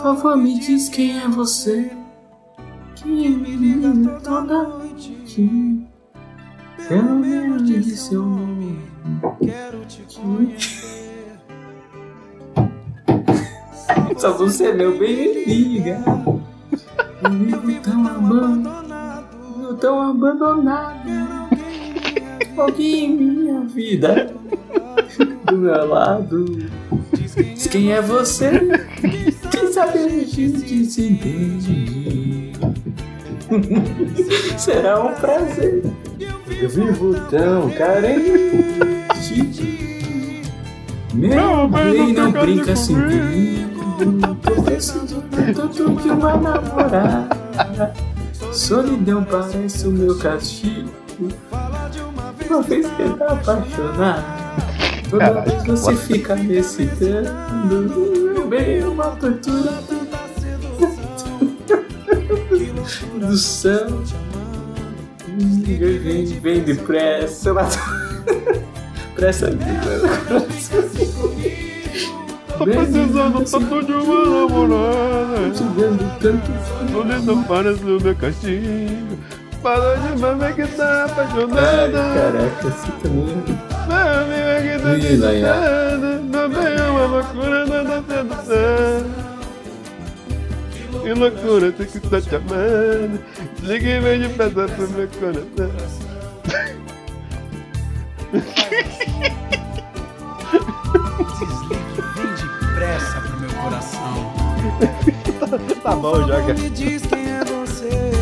Por favor, me diz quem é você. Quem me liga toda noite. Pelo menos me diz seu nome. Quero te conhecer. Essa música é meu bem. Eu vivo tão abandonado. Eu tão abandonado. Alguém em minha vida. Do meu lado. Diz quem é você. Quem sabe a gente se entende. Será um prazer. Eu vivo tão carente. Meu bem, não brinca assim comigo. Tô precisando tanto de uma namorada. Solidão parece o meu castigo. Uma vez que tá apaixonado. Fica me excitando. Meu bem, é uma tortura. Do céu. Vem, vem depressa. Pressa
Tô precisando tanto de uma namorada.
Precisando tanto.
Solidão parece o meu castigo. Fala de uma vez que tá
Ai,
apaixonada.
caraca, assim também.
Que tá loucura tem que estar te amando. Liga e vem de peça pro meu coração.
Desligue, vem depressa pro meu coração.
Tá bom já, cara.
Me diz quem é você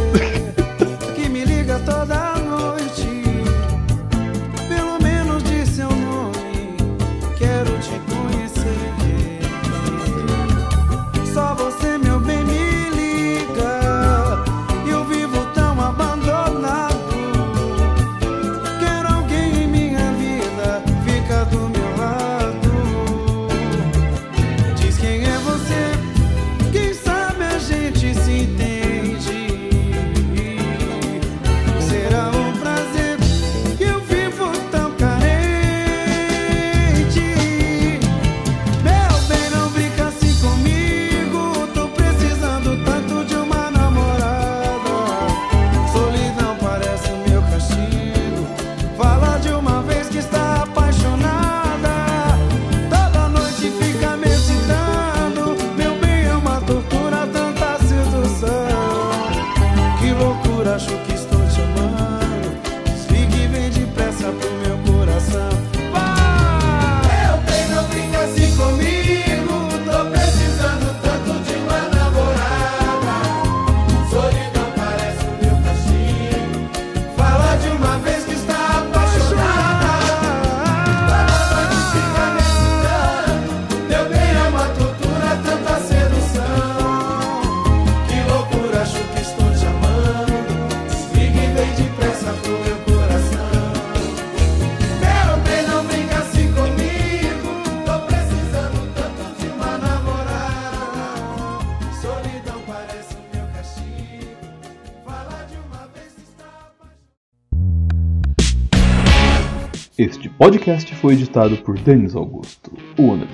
podcast foi editado por Denis Augusto, o.